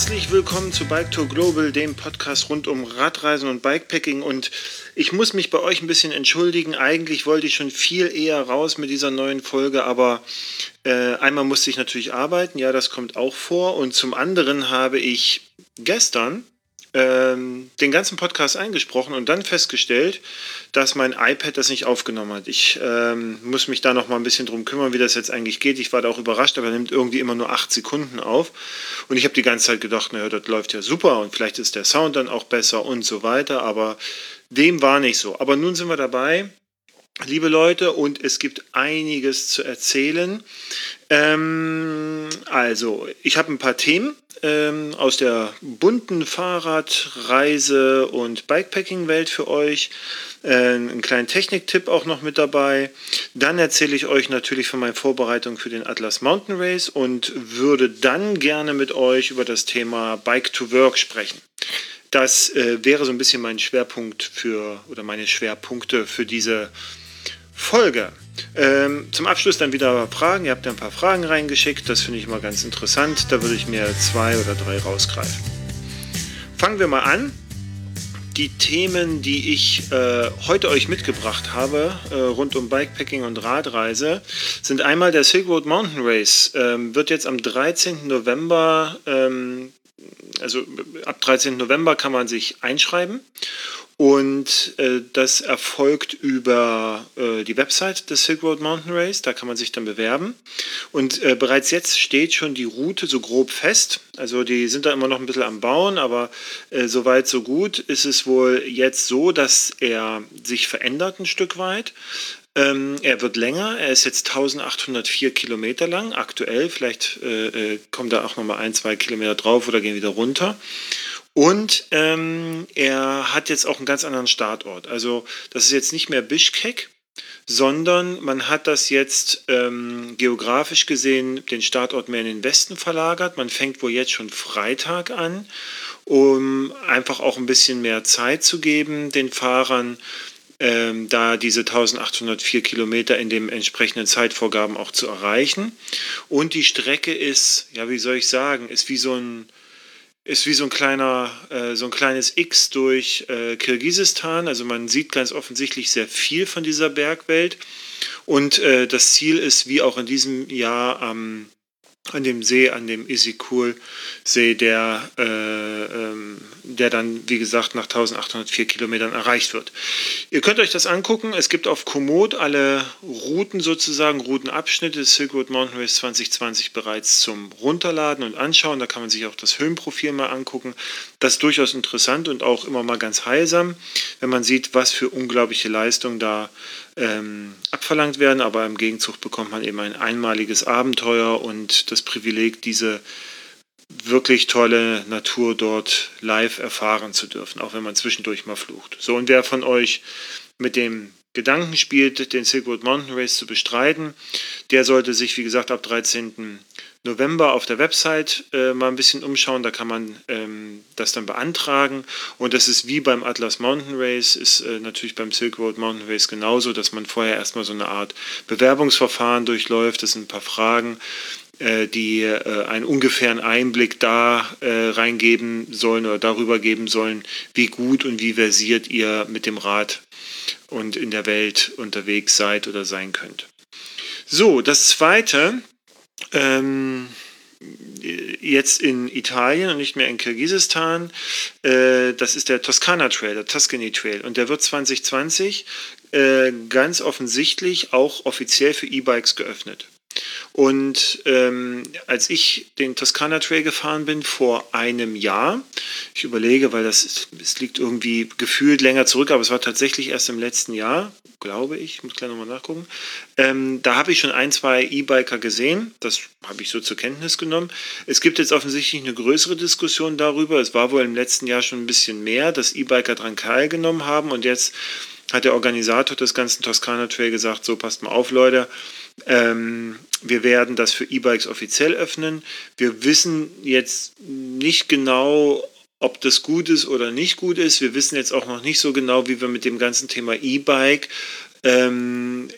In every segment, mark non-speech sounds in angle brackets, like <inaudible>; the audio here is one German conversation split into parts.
Herzlich willkommen zu Bike Tour Global, dem Podcast rund um Radreisen und Bikepacking. Und ich muss mich bei euch ein bisschen entschuldigen. Eigentlich wollte ich schon viel eher raus mit dieser neuen Folge, aber äh, einmal musste ich natürlich arbeiten, ja, das kommt auch vor. Und zum anderen habe ich gestern ähm, den ganzen Podcast eingesprochen und dann festgestellt, dass mein iPad das nicht aufgenommen hat. Ich ähm, muss mich da noch mal ein bisschen drum kümmern, wie das jetzt eigentlich geht. Ich war da auch überrascht, aber er nimmt irgendwie immer nur acht Sekunden auf. Und ich habe die ganze Zeit gedacht, naja, das läuft ja super und vielleicht ist der Sound dann auch besser und so weiter. Aber dem war nicht so. Aber nun sind wir dabei liebe Leute, und es gibt einiges zu erzählen. Ähm, also, ich habe ein paar Themen ähm, aus der bunten Fahrrad-, Reise- und Bikepacking-Welt für euch. Äh, einen kleinen Techniktipp auch noch mit dabei. Dann erzähle ich euch natürlich von meinen Vorbereitungen für den Atlas Mountain Race und würde dann gerne mit euch über das Thema Bike to Work sprechen. Das äh, wäre so ein bisschen mein Schwerpunkt für oder meine Schwerpunkte für diese Folge. Ähm, zum Abschluss dann wieder Fragen. Ihr habt ja ein paar Fragen reingeschickt. Das finde ich mal ganz interessant. Da würde ich mir zwei oder drei rausgreifen. Fangen wir mal an. Die Themen, die ich äh, heute euch mitgebracht habe, äh, rund um Bikepacking und Radreise, sind einmal der Silk Road Mountain Race. Ähm, wird jetzt am 13. November, ähm, also ab 13. November kann man sich einschreiben. Und äh, das erfolgt über äh, die Website des Silk Road Mountain Race. Da kann man sich dann bewerben. Und äh, bereits jetzt steht schon die Route so grob fest. Also die sind da immer noch ein bisschen am Bauen, aber äh, soweit so gut ist es wohl jetzt so, dass er sich verändert ein Stück weit. Ähm, er wird länger, er ist jetzt 1804 Kilometer lang aktuell. Vielleicht äh, äh, kommen da auch nochmal ein, zwei Kilometer drauf oder gehen wieder runter. Und ähm, er hat jetzt auch einen ganz anderen Startort. Also das ist jetzt nicht mehr Bischkek, sondern man hat das jetzt ähm, geografisch gesehen den Startort mehr in den Westen verlagert. Man fängt wohl jetzt schon Freitag an, um einfach auch ein bisschen mehr Zeit zu geben den Fahrern, ähm, da diese 1804 Kilometer in den entsprechenden Zeitvorgaben auch zu erreichen. Und die Strecke ist, ja, wie soll ich sagen, ist wie so ein ist wie so ein kleiner, äh, so ein kleines X durch äh, Kirgisistan. Also man sieht ganz offensichtlich sehr viel von dieser Bergwelt. Und äh, das Ziel ist, wie auch in diesem Jahr am an dem See, an dem Isikul-See, der, äh, ähm, der dann, wie gesagt, nach 1804 Kilometern erreicht wird. Ihr könnt euch das angucken. Es gibt auf Komoot alle Routen sozusagen, Routenabschnitte des Silk Road Mountain Race 2020 bereits zum Runterladen und Anschauen. Da kann man sich auch das Höhenprofil mal angucken. Das ist durchaus interessant und auch immer mal ganz heilsam, wenn man sieht, was für unglaubliche Leistung da ähm, abverlangt werden, aber im Gegenzug bekommt man eben ein einmaliges Abenteuer und das Privileg, diese wirklich tolle Natur dort live erfahren zu dürfen, auch wenn man zwischendurch mal flucht. So, und wer von euch mit dem Gedanken spielt, den Silk Road Mountain Race zu bestreiten, der sollte sich, wie gesagt, ab 13. November auf der Website äh, mal ein bisschen umschauen. Da kann man ähm, das dann beantragen. Und das ist wie beim Atlas Mountain Race, ist äh, natürlich beim Silk Road Mountain Race genauso, dass man vorher erstmal so eine Art Bewerbungsverfahren durchläuft. Das sind ein paar Fragen, äh, die äh, einen ungefähren Einblick da äh, reingeben sollen oder darüber geben sollen, wie gut und wie versiert ihr mit dem Rad und in der Welt unterwegs seid oder sein könnt. So, das zweite ähm, jetzt in Italien und nicht mehr in Kirgisistan. Äh, das ist der Toskana Trail, der Tuscany Trail. Und der wird 2020 äh, ganz offensichtlich auch offiziell für E-Bikes geöffnet. Und ähm, als ich den Toskana Trail gefahren bin vor einem Jahr, ich überlege, weil das es liegt irgendwie gefühlt länger zurück, aber es war tatsächlich erst im letzten Jahr, glaube ich, ich muss gleich nochmal nachgucken. Ähm, da habe ich schon ein, zwei E-Biker gesehen, das habe ich so zur Kenntnis genommen. Es gibt jetzt offensichtlich eine größere Diskussion darüber. Es war wohl im letzten Jahr schon ein bisschen mehr, dass E-Biker daran teilgenommen haben und jetzt hat der Organisator des ganzen Toskana Trail gesagt, so passt mal auf, Leute. Ähm, wir werden das für E-Bikes offiziell öffnen. Wir wissen jetzt nicht genau, ob das gut ist oder nicht gut ist. Wir wissen jetzt auch noch nicht so genau, wie wir mit dem ganzen Thema E-Bike ähm,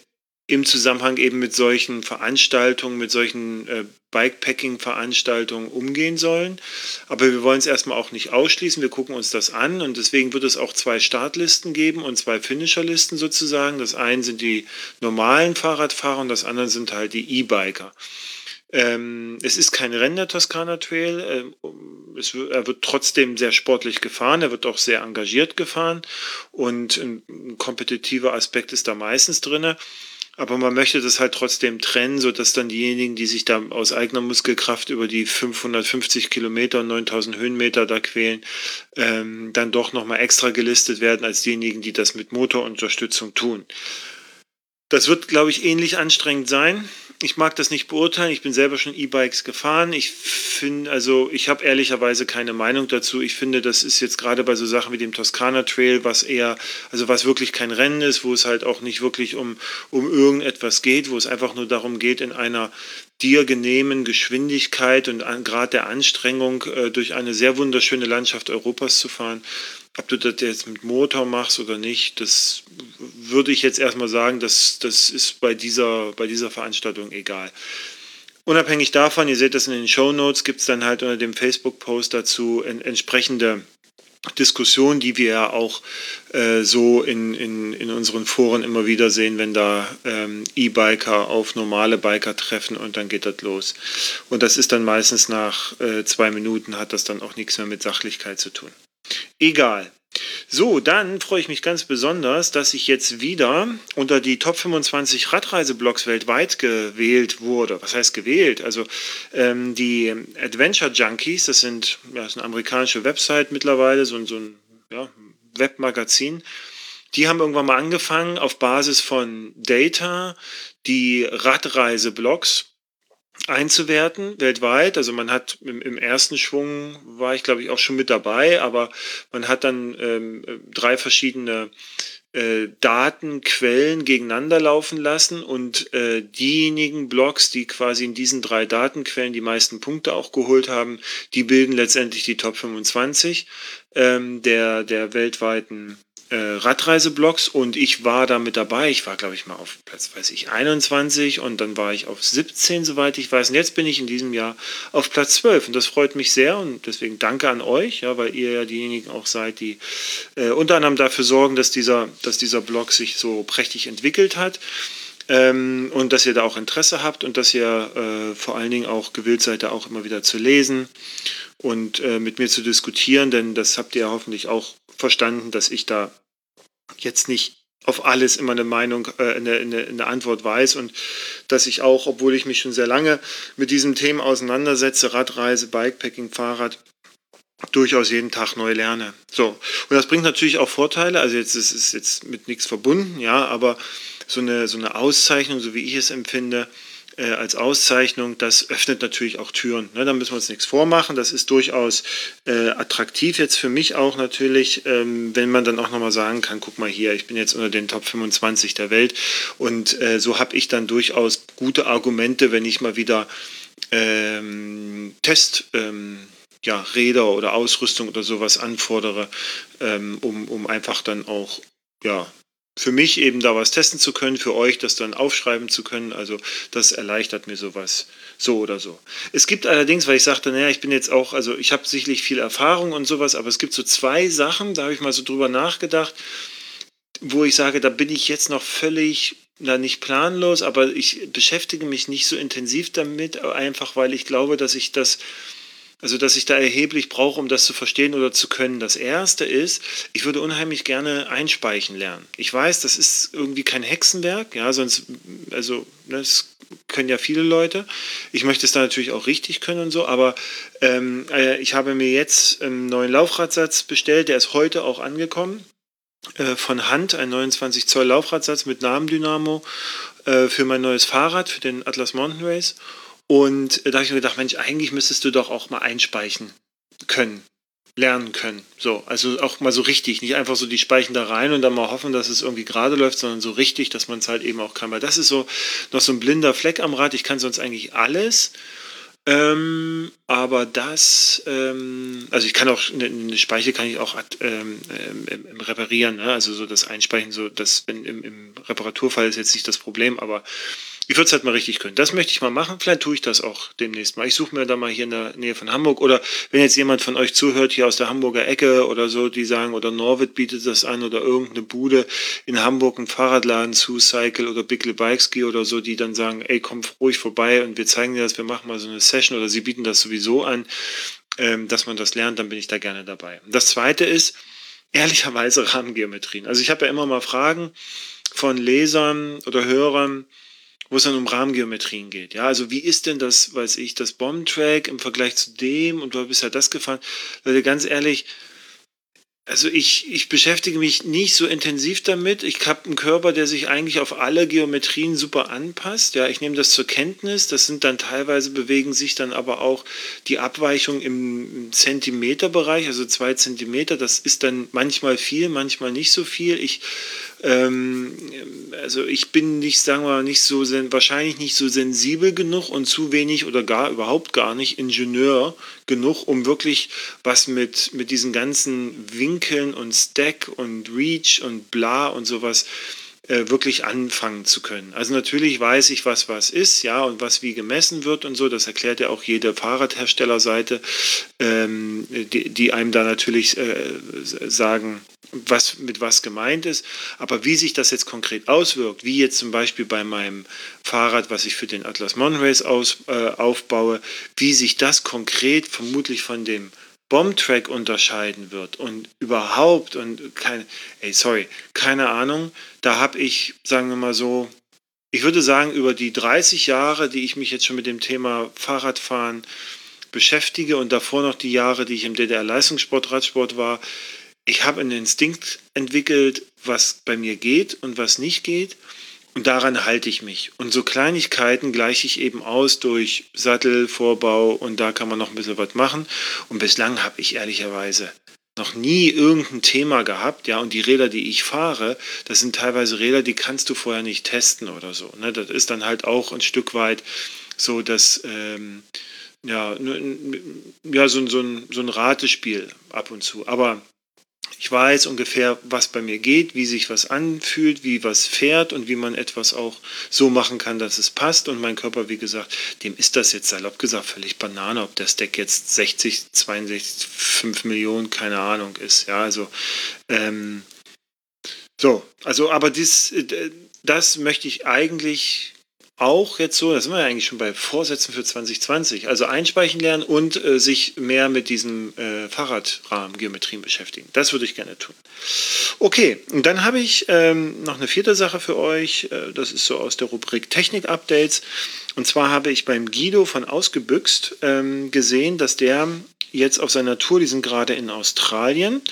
im Zusammenhang eben mit solchen Veranstaltungen, mit solchen äh, Bikepacking-Veranstaltungen umgehen sollen. Aber wir wollen es erstmal auch nicht ausschließen. Wir gucken uns das an und deswegen wird es auch zwei Startlisten geben und zwei Finisherlisten sozusagen. Das eine sind die normalen Fahrradfahrer und das andere sind halt die E-Biker. Ähm, es ist kein Rennen der Toskana Trail. Ähm, es, er wird trotzdem sehr sportlich gefahren. Er wird auch sehr engagiert gefahren und ein, ein kompetitiver Aspekt ist da meistens drin. Aber man möchte das halt trotzdem trennen, sodass dann diejenigen, die sich da aus eigener Muskelkraft über die 550 Kilometer, 9000 Höhenmeter da quälen, ähm, dann doch nochmal extra gelistet werden als diejenigen, die das mit Motorunterstützung tun. Das wird, glaube ich, ähnlich anstrengend sein ich mag das nicht beurteilen. Ich bin selber schon E-Bikes gefahren. Ich finde, also ich habe ehrlicherweise keine Meinung dazu. Ich finde, das ist jetzt gerade bei so Sachen wie dem Toskana Trail, was eher, also was wirklich kein Rennen ist, wo es halt auch nicht wirklich um, um irgendetwas geht, wo es einfach nur darum geht, in einer dir genehmen Geschwindigkeit und Grad der Anstrengung äh, durch eine sehr wunderschöne Landschaft Europas zu fahren. Ob du das jetzt mit Motor machst oder nicht, das würde ich jetzt erstmal sagen, das, das ist bei dieser, bei dieser Veranstaltung egal. Unabhängig davon, ihr seht das in den Show Notes, gibt es dann halt unter dem Facebook-Post dazu en entsprechende Diskussionen, die wir ja auch äh, so in, in, in unseren Foren immer wieder sehen, wenn da ähm, E-Biker auf normale Biker treffen und dann geht das los. Und das ist dann meistens nach äh, zwei Minuten, hat das dann auch nichts mehr mit Sachlichkeit zu tun. Egal. So, dann freue ich mich ganz besonders, dass ich jetzt wieder unter die Top 25 Radreiseblogs weltweit gewählt wurde. Was heißt gewählt? Also ähm, die Adventure Junkies, das sind ja, ist eine amerikanische Website mittlerweile, so, so ein ja, Webmagazin. Die haben irgendwann mal angefangen, auf Basis von Data die Radreiseblogs einzuwerten weltweit. Also man hat im, im, ersten Schwung war ich glaube ich auch schon mit dabei, aber man hat dann ähm, drei verschiedene äh, Datenquellen gegeneinander laufen lassen und äh, diejenigen Blogs, die quasi in diesen drei Datenquellen die meisten Punkte auch geholt haben, die bilden letztendlich die Top 25 ähm, der, der weltweiten Radreiseblogs und ich war da mit dabei. Ich war, glaube ich, mal auf Platz, weiß ich, 21 und dann war ich auf 17, soweit ich weiß. Und jetzt bin ich in diesem Jahr auf Platz 12 und das freut mich sehr und deswegen danke an euch, ja, weil ihr ja diejenigen auch seid, die äh, unter anderem dafür sorgen, dass dieser, dass dieser Blog sich so prächtig entwickelt hat. Ähm, und dass ihr da auch Interesse habt und dass ihr äh, vor allen Dingen auch gewillt seid, da auch immer wieder zu lesen und äh, mit mir zu diskutieren, denn das habt ihr hoffentlich auch verstanden, dass ich da jetzt nicht auf alles immer eine Meinung, äh, eine, eine, eine, Antwort weiß und dass ich auch, obwohl ich mich schon sehr lange mit diesem Thema auseinandersetze, Radreise, Bikepacking, Fahrrad, durchaus jeden Tag neu lerne. So. Und das bringt natürlich auch Vorteile. Also jetzt ist es jetzt mit nichts verbunden, ja, aber so eine, so eine Auszeichnung, so wie ich es empfinde, äh, als Auszeichnung, das öffnet natürlich auch Türen. Ne? Da müssen wir uns nichts vormachen. Das ist durchaus äh, attraktiv jetzt für mich auch natürlich, ähm, wenn man dann auch nochmal sagen kann, guck mal hier, ich bin jetzt unter den Top 25 der Welt und äh, so habe ich dann durchaus gute Argumente, wenn ich mal wieder ähm, Test ähm, ja, Räder oder Ausrüstung oder sowas anfordere, ähm, um, um einfach dann auch ja, für mich eben da was testen zu können, für euch das dann aufschreiben zu können. Also das erleichtert mir sowas so oder so. Es gibt allerdings, weil ich sagte, naja, ich bin jetzt auch, also ich habe sicherlich viel Erfahrung und sowas, aber es gibt so zwei Sachen, da habe ich mal so drüber nachgedacht, wo ich sage, da bin ich jetzt noch völlig na, nicht planlos, aber ich beschäftige mich nicht so intensiv damit, einfach weil ich glaube, dass ich das also, dass ich da erheblich brauche, um das zu verstehen oder zu können. Das erste ist, ich würde unheimlich gerne einspeichen lernen. Ich weiß, das ist irgendwie kein Hexenwerk, ja, sonst, also, ne, das können ja viele Leute. Ich möchte es da natürlich auch richtig können und so, aber ähm, äh, ich habe mir jetzt einen neuen Laufradsatz bestellt, der ist heute auch angekommen. Äh, von Hand, ein 29 Zoll Laufradsatz mit Namendynamo äh, für mein neues Fahrrad, für den Atlas Mountain Race. Und da habe ich mir gedacht, Mensch, eigentlich müsstest du doch auch mal einspeichen können, lernen können. So, also auch mal so richtig, nicht einfach so die Speichen da rein und dann mal hoffen, dass es irgendwie gerade läuft, sondern so richtig, dass man es halt eben auch kann. Weil das ist so noch so ein blinder Fleck am Rad. Ich kann sonst eigentlich alles. Ähm, aber das, ähm, also ich kann auch, eine, eine Speiche kann ich auch ähm, ähm, reparieren, ne? also so das Einspeichen, so das wenn im, im Reparaturfall ist jetzt nicht das Problem, aber ich würde es halt mal richtig können. Das möchte ich mal machen. Vielleicht tue ich das auch demnächst mal. Ich suche mir da mal hier in der Nähe von Hamburg oder wenn jetzt jemand von euch zuhört, hier aus der Hamburger Ecke oder so, die sagen, oder Norwid bietet das an oder irgendeine Bude in Hamburg, ein Fahrradladen, Cycle oder Bickel Bikeski oder so, die dann sagen, ey, komm ruhig vorbei und wir zeigen dir das, wir machen mal so eine Session oder sie bieten das sowieso an, ähm, dass man das lernt, dann bin ich da gerne dabei. Das zweite ist, ehrlicherweise <laughs> Rahmengeometrien. Also ich habe ja immer mal Fragen von Lesern oder Hörern, wo es dann um Rahmengeometrien geht. Ja, also wie ist denn das, weiß ich, das Bomb-Track im Vergleich zu dem und du bist ja das gefahren. Leute, ganz ehrlich, also ich, ich beschäftige mich nicht so intensiv damit. Ich habe einen Körper, der sich eigentlich auf alle Geometrien super anpasst. Ja, ich nehme das zur Kenntnis. Das sind dann teilweise bewegen sich dann aber auch die Abweichungen im Zentimeterbereich, also zwei Zentimeter. Das ist dann manchmal viel, manchmal nicht so viel. Ich ähm, also ich bin nicht, sagen wir mal, nicht so wahrscheinlich nicht so sensibel genug und zu wenig oder gar überhaupt gar nicht Ingenieur genug, um wirklich was mit, mit diesen ganzen Winkeln und Stack und Reach und bla und sowas äh, wirklich anfangen zu können. Also natürlich weiß ich, was was ist, ja, und was wie gemessen wird und so. Das erklärt ja auch jede Fahrradherstellerseite, ähm, die, die einem da natürlich äh, sagen, was mit was gemeint ist. Aber wie sich das jetzt konkret auswirkt, wie jetzt zum Beispiel bei meinem Fahrrad, was ich für den Atlas Monrace aus, äh, aufbaue, wie sich das konkret vermutlich von dem Bombtrack unterscheiden wird und überhaupt und keine, ey, sorry, keine Ahnung. Da habe ich, sagen wir mal so, ich würde sagen, über die 30 Jahre, die ich mich jetzt schon mit dem Thema Fahrradfahren beschäftige und davor noch die Jahre, die ich im DDR-Leistungssport, Radsport war, ich habe einen Instinkt entwickelt, was bei mir geht und was nicht geht. Und daran halte ich mich. Und so Kleinigkeiten gleiche ich eben aus durch Sattel, Vorbau und da kann man noch ein bisschen was machen. Und bislang habe ich ehrlicherweise noch nie irgendein Thema gehabt, ja, und die Räder, die ich fahre, das sind teilweise Räder, die kannst du vorher nicht testen oder so. Ne? Das ist dann halt auch ein Stück weit so, dass ähm, ja, ja so, so, ein, so ein Ratespiel ab und zu. Aber ich weiß ungefähr, was bei mir geht, wie sich was anfühlt, wie was fährt und wie man etwas auch so machen kann, dass es passt. Und mein Körper, wie gesagt, dem ist das jetzt salopp gesagt völlig Banane, ob der Stack jetzt 60, 62, 5 Millionen, keine Ahnung ist. Ja, also ähm, so, also aber dies, äh, das möchte ich eigentlich auch jetzt so, da sind wir ja eigentlich schon bei Vorsätzen für 2020, also einspeichen lernen und äh, sich mehr mit diesem äh, Fahrradrahmen-Geometrien beschäftigen. Das würde ich gerne tun. Okay, und dann habe ich ähm, noch eine vierte Sache für euch. Äh, das ist so aus der Rubrik Technik-Updates. Und zwar habe ich beim Guido von Ausgebüxt ähm, gesehen, dass der jetzt auf seiner Tour, die sind gerade in Australien.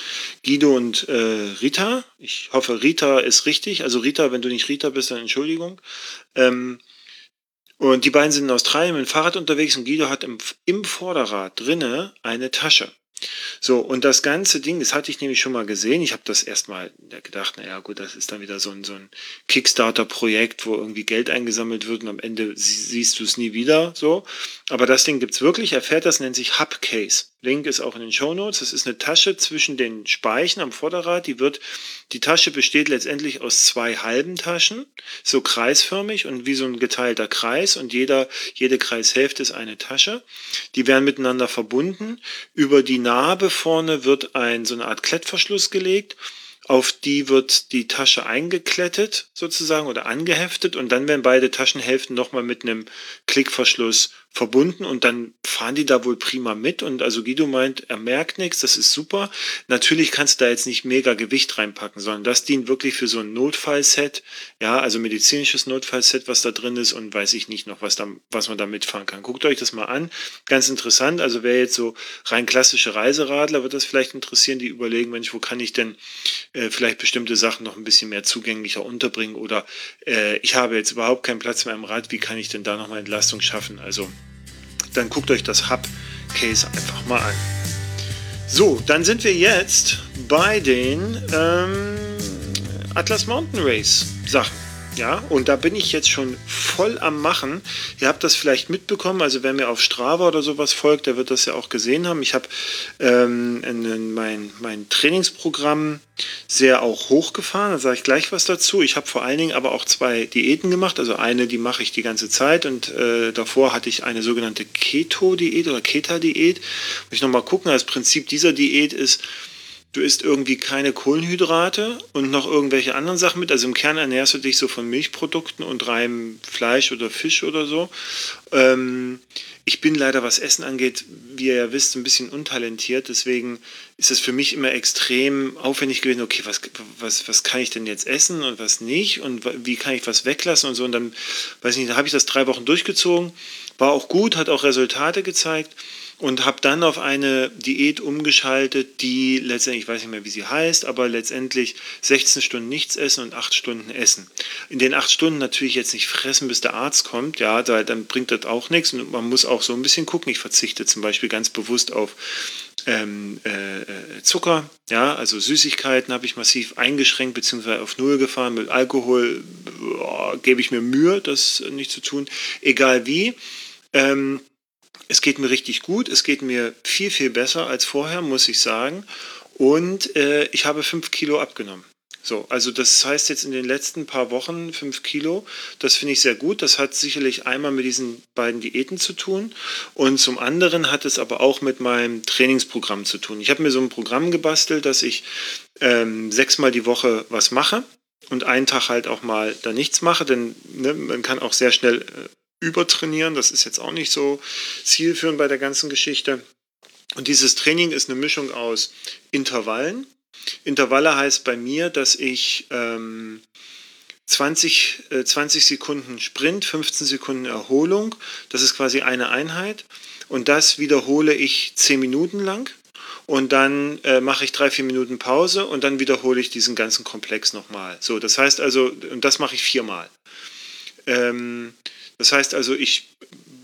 Guido und äh, Rita. Ich hoffe, Rita ist richtig. Also Rita, wenn du nicht Rita bist, dann Entschuldigung. Ähm, und die beiden sind in Australien mit dem Fahrrad unterwegs und Guido hat im, im Vorderrad drinne eine Tasche. So, und das ganze Ding, das hatte ich nämlich schon mal gesehen. Ich habe das erstmal gedacht, naja, gut, das ist dann wieder so ein, so ein Kickstarter-Projekt, wo irgendwie Geld eingesammelt wird und am Ende siehst du es nie wieder. So. Aber das Ding gibt es wirklich. Er fährt das, nennt sich Hubcase. Link ist auch in den Show Notes. Das ist eine Tasche zwischen den Speichen am Vorderrad. Die wird, die Tasche besteht letztendlich aus zwei halben Taschen, so kreisförmig und wie so ein geteilter Kreis und jeder, jede Kreishälfte ist eine Tasche. Die werden miteinander verbunden. Über die Narbe vorne wird ein, so eine Art Klettverschluss gelegt. Auf die wird die Tasche eingeklettet sozusagen oder angeheftet und dann werden beide Taschenhälften nochmal mit einem Klickverschluss verbunden und dann fahren die da wohl prima mit und also Guido meint, er merkt nichts, das ist super. Natürlich kannst du da jetzt nicht mega Gewicht reinpacken, sondern das dient wirklich für so ein Notfallset, ja, also medizinisches Notfallset, was da drin ist und weiß ich nicht noch, was da, was man da mitfahren kann. Guckt euch das mal an, ganz interessant, also wer jetzt so rein klassische Reiseradler, wird das vielleicht interessieren, die überlegen, Mensch, wo kann ich denn äh, vielleicht bestimmte Sachen noch ein bisschen mehr zugänglicher unterbringen oder äh, ich habe jetzt überhaupt keinen Platz mehr im Rad, wie kann ich denn da noch mal Entlastung schaffen? Also dann guckt euch das Hub-Case einfach mal an. So, dann sind wir jetzt bei den ähm, Atlas Mountain Race Sachen. Ja, und da bin ich jetzt schon voll am Machen. Ihr habt das vielleicht mitbekommen, also wer mir auf Strava oder sowas folgt, der wird das ja auch gesehen haben. Ich habe ähm, mein, mein Trainingsprogramm sehr auch hochgefahren, da sage ich gleich was dazu. Ich habe vor allen Dingen aber auch zwei Diäten gemacht. Also eine, die mache ich die ganze Zeit und äh, davor hatte ich eine sogenannte Keto-Diät oder Keta-Diät. Muss ich nochmal gucken, das Prinzip dieser Diät ist, du isst irgendwie keine Kohlenhydrate und noch irgendwelche anderen Sachen mit. Also im Kern ernährst du dich so von Milchprodukten und reinem Fleisch oder Fisch oder so. Ähm, ich bin leider, was Essen angeht, wie ihr ja wisst, ein bisschen untalentiert. Deswegen ist es für mich immer extrem aufwendig gewesen, okay, was, was, was kann ich denn jetzt essen und was nicht und wie kann ich was weglassen und so. Und dann, weiß ich nicht, da habe ich das drei Wochen durchgezogen. War auch gut, hat auch Resultate gezeigt und habe dann auf eine Diät umgeschaltet, die letztendlich, ich weiß nicht mehr, wie sie heißt, aber letztendlich 16 Stunden nichts essen und 8 Stunden essen. In den 8 Stunden natürlich jetzt nicht fressen, bis der Arzt kommt, ja, da, dann bringt das auch nichts und man muss auch so ein bisschen gucken. Ich verzichte zum Beispiel ganz bewusst auf ähm, äh, äh Zucker, ja, also Süßigkeiten habe ich massiv eingeschränkt bzw. auf Null gefahren. Mit Alkohol oh, gebe ich mir Mühe, das nicht zu tun, egal wie. Ähm, es geht mir richtig gut, es geht mir viel, viel besser als vorher, muss ich sagen. Und äh, ich habe fünf Kilo abgenommen. So, also das heißt jetzt in den letzten paar Wochen fünf Kilo. Das finde ich sehr gut. Das hat sicherlich einmal mit diesen beiden Diäten zu tun und zum anderen hat es aber auch mit meinem Trainingsprogramm zu tun. Ich habe mir so ein Programm gebastelt, dass ich ähm, sechsmal die Woche was mache und einen Tag halt auch mal da nichts mache, denn ne, man kann auch sehr schnell äh, übertrainieren. Das ist jetzt auch nicht so zielführend bei der ganzen Geschichte. Und dieses Training ist eine Mischung aus Intervallen. Intervalle heißt bei mir, dass ich ähm, 20, äh, 20 Sekunden Sprint, 15 Sekunden Erholung, das ist quasi eine Einheit. Und das wiederhole ich 10 Minuten lang. Und dann äh, mache ich drei, vier Minuten Pause und dann wiederhole ich diesen ganzen Komplex nochmal. So, das heißt also, und das mache ich viermal. Ähm, das heißt also, ich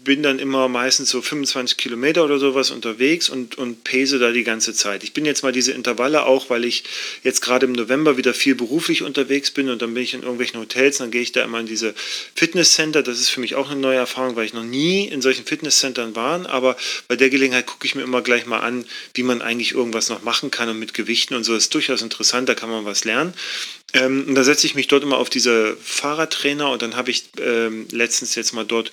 bin dann immer meistens so 25 Kilometer oder sowas unterwegs und, und pese da die ganze Zeit. Ich bin jetzt mal diese Intervalle auch, weil ich jetzt gerade im November wieder viel beruflich unterwegs bin und dann bin ich in irgendwelchen Hotels, dann gehe ich da immer in diese Fitnesscenter. Das ist für mich auch eine neue Erfahrung, weil ich noch nie in solchen Fitnesscentern war. Aber bei der Gelegenheit gucke ich mir immer gleich mal an, wie man eigentlich irgendwas noch machen kann und mit Gewichten und so. Das ist durchaus interessant, da kann man was lernen. Ähm, und da setze ich mich dort immer auf diese Fahrradtrainer und dann habe ich ähm, letztens jetzt mal dort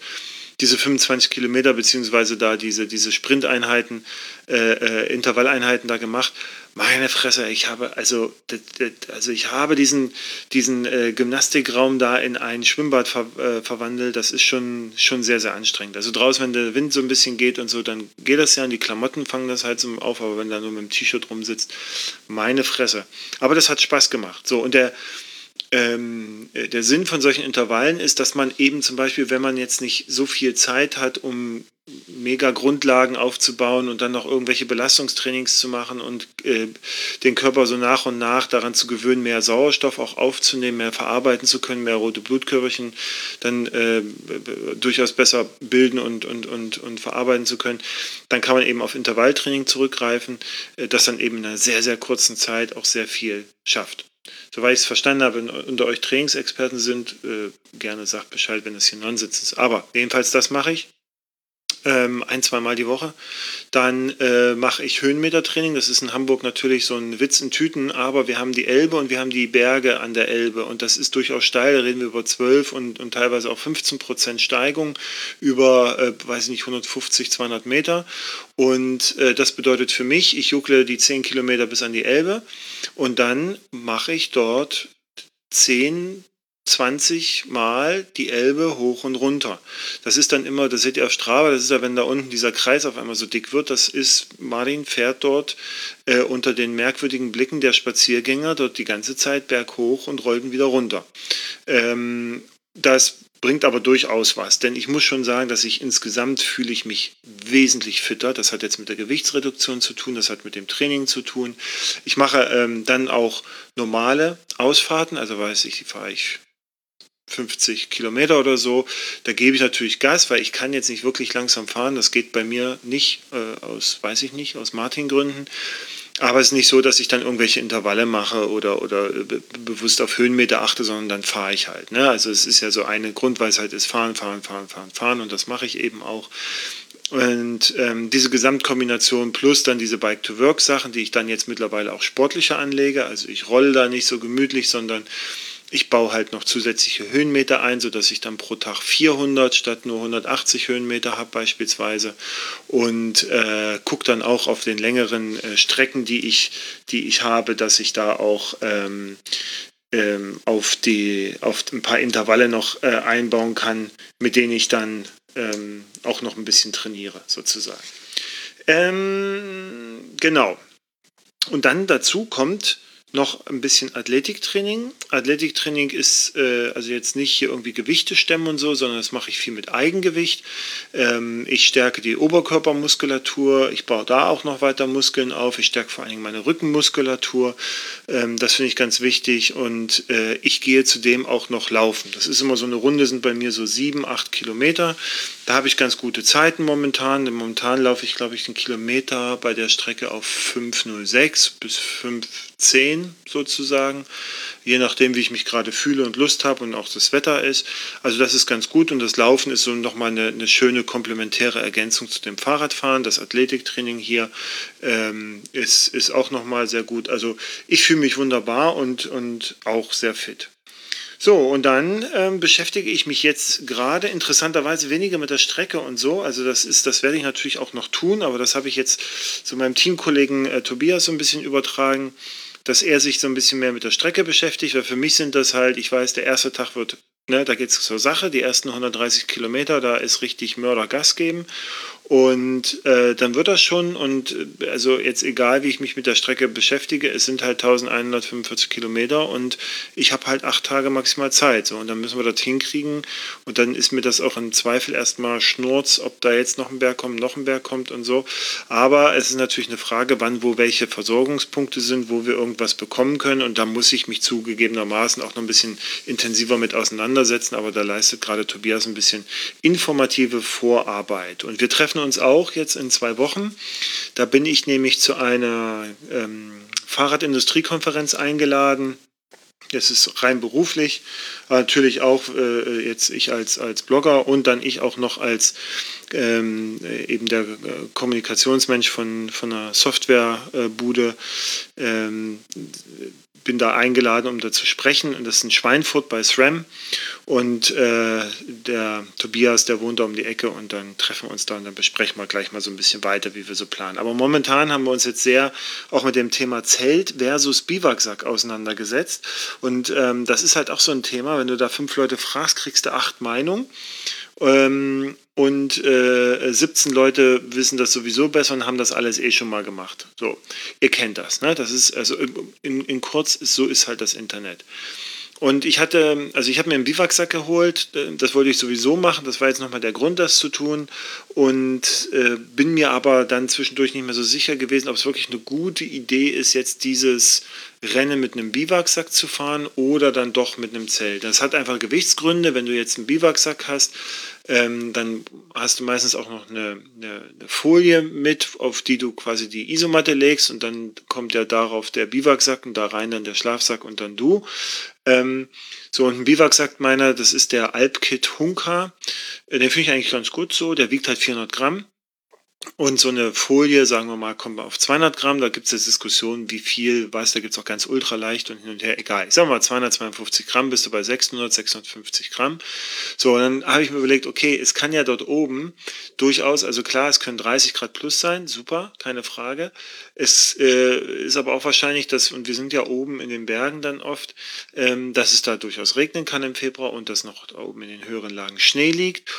diese 25 Kilometer beziehungsweise da diese, diese Sprinteinheiten, äh, äh, Intervalleinheiten da gemacht. Meine Fresse, ich habe also, also ich habe diesen, diesen äh, Gymnastikraum da in ein Schwimmbad ver, äh, verwandelt. Das ist schon, schon sehr, sehr anstrengend. Also draußen, wenn der Wind so ein bisschen geht und so, dann geht das ja und die Klamotten fangen das halt so auf, aber wenn da nur mit dem T-Shirt rumsitzt, meine Fresse. Aber das hat Spaß gemacht. So, und der, ähm, der Sinn von solchen Intervallen ist, dass man eben zum Beispiel, wenn man jetzt nicht so viel Zeit hat, um mega Grundlagen aufzubauen und dann noch irgendwelche Belastungstrainings zu machen und äh, den Körper so nach und nach daran zu gewöhnen, mehr Sauerstoff auch aufzunehmen, mehr verarbeiten zu können, mehr rote Blutkörperchen dann äh, durchaus besser bilden und, und, und, und verarbeiten zu können, dann kann man eben auf Intervalltraining zurückgreifen, äh, das dann eben in einer sehr, sehr kurzen Zeit auch sehr viel schafft. Soweit ich es verstanden habe, wenn unter euch Trainingsexperten sind, äh, gerne sagt Bescheid, wenn das hier Nonsens ist. Aber jedenfalls das mache ich ähm, ein, zweimal die Woche. Dann äh, mache ich Höhenmetertraining. Das ist in Hamburg natürlich so ein Witz in Tüten, aber wir haben die Elbe und wir haben die Berge an der Elbe und das ist durchaus steil. Da reden wir über 12 und, und teilweise auch 15 Prozent Steigung über, äh, weiß ich nicht, 150, 200 Meter. Und äh, das bedeutet für mich, ich juckle die 10 Kilometer bis an die Elbe und dann mache ich dort 10 20 Mal die Elbe hoch und runter. Das ist dann immer, das seht ihr auf Strava, das ist ja, wenn da unten dieser Kreis auf einmal so dick wird, das ist, Martin fährt dort äh, unter den merkwürdigen Blicken der Spaziergänger dort die ganze Zeit berghoch und rollt wieder runter. Ähm, das bringt aber durchaus was, denn ich muss schon sagen, dass ich insgesamt fühle ich mich wesentlich fitter. Das hat jetzt mit der Gewichtsreduktion zu tun, das hat mit dem Training zu tun. Ich mache ähm, dann auch normale Ausfahrten, also weiß ich, fahre ich 50 Kilometer oder so. Da gebe ich natürlich Gas, weil ich kann jetzt nicht wirklich langsam fahren. Das geht bei mir nicht äh, aus, weiß ich nicht, aus Martin-Gründen. Aber es ist nicht so, dass ich dann irgendwelche Intervalle mache oder, oder be bewusst auf Höhenmeter achte, sondern dann fahre ich halt. Ne? Also es ist ja so eine Grundweisheit ist fahren, fahren, fahren, fahren, fahren und das mache ich eben auch. Und ähm, diese Gesamtkombination plus dann diese Bike-to-Work-Sachen, die ich dann jetzt mittlerweile auch sportlicher anlege. Also ich rolle da nicht so gemütlich, sondern ich baue halt noch zusätzliche Höhenmeter ein, sodass ich dann pro Tag 400 statt nur 180 Höhenmeter habe beispielsweise und äh, gucke dann auch auf den längeren äh, Strecken, die ich, die ich habe, dass ich da auch ähm, ähm, auf, die, auf ein paar Intervalle noch äh, einbauen kann, mit denen ich dann ähm, auch noch ein bisschen trainiere sozusagen. Ähm, genau. Und dann dazu kommt noch ein bisschen Athletiktraining. Athletiktraining ist äh, also jetzt nicht hier irgendwie Gewichte stemmen und so, sondern das mache ich viel mit Eigengewicht. Ähm, ich stärke die Oberkörpermuskulatur, ich baue da auch noch weiter Muskeln auf, ich stärke vor allen Dingen meine Rückenmuskulatur. Ähm, das finde ich ganz wichtig und äh, ich gehe zudem auch noch laufen. Das ist immer so eine Runde, sind bei mir so sieben, acht Kilometer. Da habe ich ganz gute Zeiten momentan. Momentan laufe ich, glaube ich, einen Kilometer bei der Strecke auf 5,06 bis 5,10 sozusagen. Je nachdem, wie ich mich gerade fühle und Lust habe und auch das Wetter ist. Also das ist ganz gut und das Laufen ist so nochmal eine, eine schöne komplementäre Ergänzung zu dem Fahrradfahren. Das Athletiktraining hier ähm, ist, ist auch nochmal sehr gut. Also ich fühle mich wunderbar und, und auch sehr fit. So, und dann ähm, beschäftige ich mich jetzt gerade interessanterweise weniger mit der Strecke und so. Also das ist, das werde ich natürlich auch noch tun, aber das habe ich jetzt zu meinem Teamkollegen äh, Tobias so ein bisschen übertragen, dass er sich so ein bisschen mehr mit der Strecke beschäftigt, weil für mich sind das halt, ich weiß, der erste Tag wird Ne, da geht es zur Sache. Die ersten 130 Kilometer, da ist richtig Mörder Gas geben. Und äh, dann wird das schon. Und äh, also jetzt egal, wie ich mich mit der Strecke beschäftige, es sind halt 1145 Kilometer und ich habe halt acht Tage maximal Zeit. So, und dann müssen wir das hinkriegen. Und dann ist mir das auch im Zweifel erstmal Schnurz, ob da jetzt noch ein Berg kommt, noch ein Berg kommt und so. Aber es ist natürlich eine Frage, wann, wo welche Versorgungspunkte sind, wo wir irgendwas bekommen können. Und da muss ich mich zugegebenermaßen auch noch ein bisschen intensiver mit auseinandersetzen. Aber da leistet gerade Tobias ein bisschen informative Vorarbeit. Und wir treffen uns auch jetzt in zwei Wochen. Da bin ich nämlich zu einer ähm, Fahrradindustriekonferenz eingeladen. Das ist rein beruflich, natürlich auch äh, jetzt ich als, als Blogger und dann ich auch noch als ähm, eben der Kommunikationsmensch von, von einer Softwarebude. Ähm, bin da eingeladen, um da zu sprechen. Und das ist in Schweinfurt bei SRAM. Und äh, der Tobias, der wohnt da um die Ecke und dann treffen wir uns da und dann besprechen wir gleich mal so ein bisschen weiter, wie wir so planen. Aber momentan haben wir uns jetzt sehr auch mit dem Thema Zelt versus Biwaksack auseinandergesetzt. Und ähm, das ist halt auch so ein Thema, wenn du da fünf Leute fragst, kriegst du acht Meinungen. Ähm, und äh, 17 Leute wissen das sowieso besser und haben das alles eh schon mal gemacht. So, ihr kennt das, ne? Das ist also in, in kurz, so ist halt das Internet. Und ich hatte, also ich habe mir einen Biwaksack geholt, das wollte ich sowieso machen, das war jetzt nochmal der Grund, das zu tun. Und äh, bin mir aber dann zwischendurch nicht mehr so sicher gewesen, ob es wirklich eine gute Idee ist, jetzt dieses Rennen mit einem Biwaksack zu fahren oder dann doch mit einem Zelt. Das hat einfach Gewichtsgründe. Wenn du jetzt einen Biwaksack hast, ähm, dann hast du meistens auch noch eine, eine, eine, Folie mit, auf die du quasi die Isomatte legst und dann kommt ja darauf der Biwaksack und da rein dann der Schlafsack und dann du. Ähm, so, und ein Biwaksack meiner, das ist der Alpkit Hunka. Äh, den finde ich eigentlich ganz gut so. Der wiegt halt 400 Gramm. Und so eine Folie, sagen wir mal, kommt auf 200 Gramm. Da gibt es jetzt Diskussionen, wie viel, weißt da gibt es auch ganz ultra leicht und hin und her. Egal. Ich sage mal 252 Gramm, bist du bei 600, 650 Gramm. So, und dann habe ich mir überlegt, okay, es kann ja dort oben durchaus, also klar, es können 30 Grad plus sein, super, keine Frage. Es äh, ist aber auch wahrscheinlich, dass, und wir sind ja oben in den Bergen dann oft, ähm, dass es da durchaus regnen kann im Februar und dass noch oben in den höheren Lagen Schnee liegt.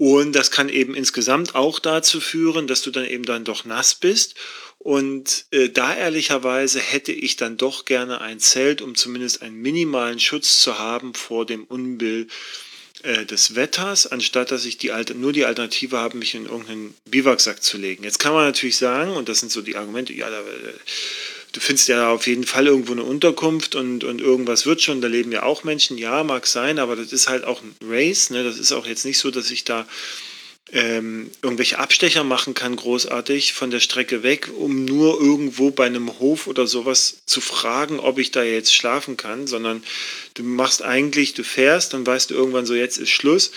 Und das kann eben insgesamt auch dazu führen, dass du dann eben dann doch nass bist. Und äh, da ehrlicherweise hätte ich dann doch gerne ein Zelt, um zumindest einen minimalen Schutz zu haben vor dem Unbill äh, des Wetters, anstatt dass ich die Alter, nur die Alternative habe, mich in irgendeinen Biwaksack zu legen. Jetzt kann man natürlich sagen, und das sind so die Argumente, ja, da, äh, du findest ja auf jeden Fall irgendwo eine Unterkunft und, und irgendwas wird schon, da leben ja auch Menschen, ja, mag sein, aber das ist halt auch ein Race, ne? das ist auch jetzt nicht so, dass ich da ähm, irgendwelche Abstecher machen kann, großartig von der Strecke weg, um nur irgendwo bei einem Hof oder sowas zu fragen, ob ich da jetzt schlafen kann, sondern du machst eigentlich, du fährst, dann weißt du irgendwann so, jetzt ist Schluss,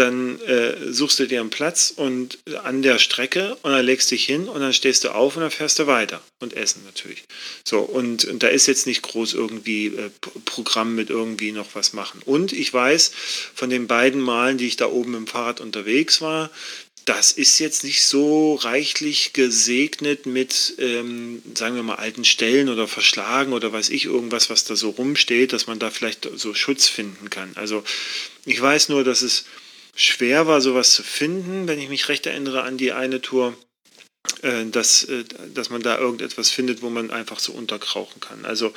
dann äh, suchst du dir einen Platz und an der Strecke und dann legst dich hin und dann stehst du auf und dann fährst du weiter und essen natürlich. So, und, und da ist jetzt nicht groß irgendwie äh, Programm mit irgendwie noch was machen. Und ich weiß von den beiden Malen, die ich da oben im Fahrrad unterwegs war, das ist jetzt nicht so reichlich gesegnet mit, ähm, sagen wir mal, alten Stellen oder Verschlagen oder weiß ich irgendwas, was da so rumsteht, dass man da vielleicht so Schutz finden kann. Also ich weiß nur, dass es schwer war, sowas zu finden, wenn ich mich recht erinnere an die eine Tour. Äh, dass, äh, dass man da irgendetwas findet, wo man einfach so unterkrauchen kann. Also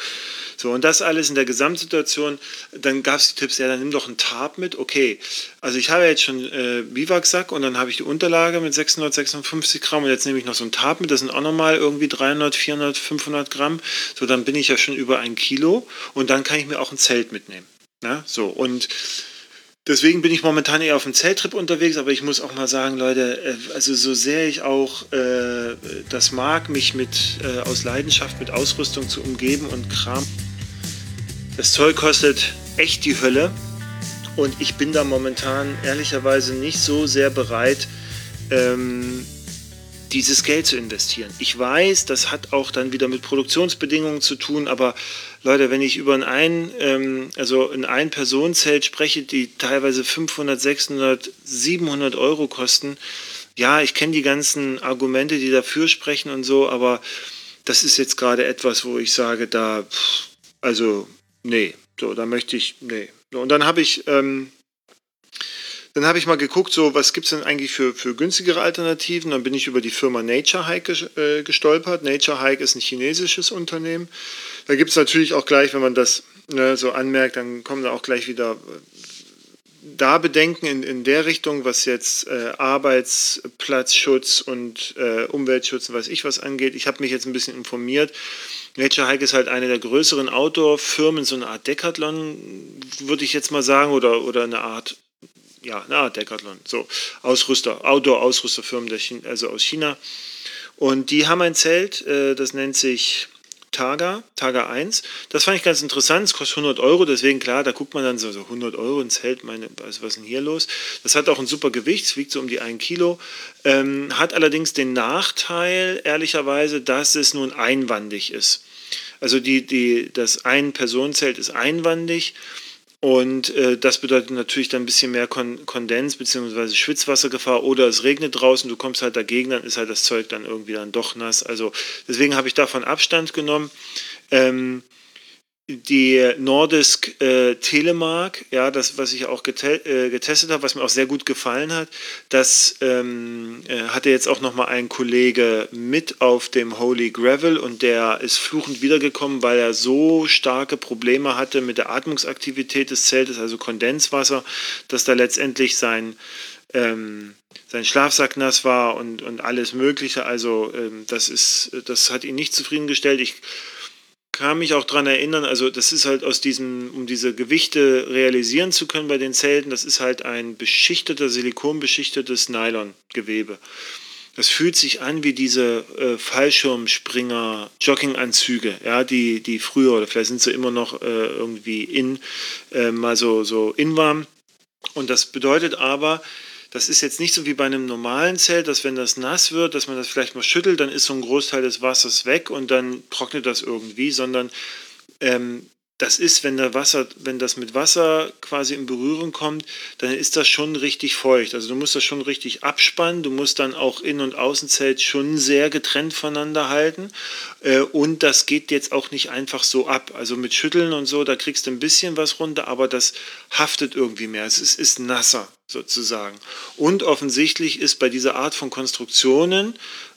so, und das alles in der Gesamtsituation. Dann gab es die Tipps, ja, dann nimm doch einen Tarp mit. Okay, also ich habe jetzt schon äh, Biwaksack und dann habe ich die Unterlage mit 656 Gramm und jetzt nehme ich noch so einen Tarp mit, das sind auch nochmal irgendwie 300, 400, 500 Gramm. So, dann bin ich ja schon über ein Kilo und dann kann ich mir auch ein Zelt mitnehmen. Ne? so, und Deswegen bin ich momentan eher auf dem Zelttrip unterwegs, aber ich muss auch mal sagen, Leute, äh, also so sehr ich auch äh, das mag, mich mit äh, aus Leidenschaft mit Ausrüstung zu umgeben und Kram. Das Zeug kostet echt die Hölle und ich bin da momentan ehrlicherweise nicht so sehr bereit, ähm, dieses Geld zu investieren. Ich weiß, das hat auch dann wieder mit Produktionsbedingungen zu tun, aber Leute, wenn ich über ein, ähm, also ein Ein-Personen-Zelt spreche, die teilweise 500, 600, 700 Euro kosten, ja, ich kenne die ganzen Argumente, die dafür sprechen und so, aber das ist jetzt gerade etwas, wo ich sage, da, also, nee, so, da möchte ich, nee. Und dann habe ich ähm, dann habe ich mal geguckt, so was gibt es denn eigentlich für, für günstigere Alternativen. Dann bin ich über die Firma Nature Hike äh, gestolpert. Nature Hike ist ein chinesisches Unternehmen. Da gibt es natürlich auch gleich, wenn man das ne, so anmerkt, dann kommen da auch gleich wieder äh, da Bedenken in, in der Richtung, was jetzt äh, Arbeitsplatzschutz und äh, Umweltschutz und weiß ich was angeht. Ich habe mich jetzt ein bisschen informiert. Nature Hike ist halt eine der größeren Outdoor-Firmen, so eine Art Decathlon, würde ich jetzt mal sagen, oder, oder eine Art ja, na, Decathlon, so Ausrüster, Outdoor-Ausrüsterfirmen also aus China. Und die haben ein Zelt, äh, das nennt sich Taga, Taga 1. Das fand ich ganz interessant, es kostet 100 Euro, deswegen klar, da guckt man dann so, so 100 Euro ein Zelt, meine, also was ist denn hier los? Das hat auch ein super Gewicht, es wiegt so um die 1 Kilo, ähm, hat allerdings den Nachteil, ehrlicherweise, dass es nun einwandig ist. Also die, die, das Ein-Personenzelt ist einwandig und äh, das bedeutet natürlich dann ein bisschen mehr Kon Kondens bzw. Schwitzwassergefahr oder es regnet draußen, du kommst halt dagegen, dann ist halt das Zeug dann irgendwie dann doch nass. Also deswegen habe ich davon Abstand genommen. Ähm, die Nordisk äh, Telemark, ja, das, was ich auch gete äh, getestet habe, was mir auch sehr gut gefallen hat, das ähm, äh, hatte jetzt auch nochmal ein Kollege mit auf dem Holy Gravel und der ist fluchend wiedergekommen, weil er so starke Probleme hatte mit der Atmungsaktivität des Zeltes, also Kondenswasser, dass da letztendlich sein, ähm, sein Schlafsack nass war und, und alles Mögliche. Also ähm, das, ist, das hat ihn nicht zufriedengestellt. Ich kann mich auch daran erinnern, also das ist halt aus diesem, um diese Gewichte realisieren zu können bei den Zelten, das ist halt ein beschichteter, silikonbeschichtetes Nylongewebe. Das fühlt sich an wie diese äh, Fallschirmspringer Jogginganzüge, ja, die, die früher oder vielleicht sind sie immer noch äh, irgendwie in, äh, mal so, so in waren. Und das bedeutet aber, das ist jetzt nicht so wie bei einem normalen Zelt, dass wenn das nass wird, dass man das vielleicht mal schüttelt, dann ist so ein Großteil des Wassers weg und dann trocknet das irgendwie, sondern ähm, das ist, wenn, der Wasser, wenn das mit Wasser quasi in Berührung kommt, dann ist das schon richtig feucht. Also du musst das schon richtig abspannen. Du musst dann auch Innen- und Außenzelt schon sehr getrennt voneinander halten. Äh, und das geht jetzt auch nicht einfach so ab. Also mit Schütteln und so, da kriegst du ein bisschen was runter, aber das haftet irgendwie mehr. Es ist, ist nasser sozusagen. Und offensichtlich ist bei dieser Art von Konstruktionen,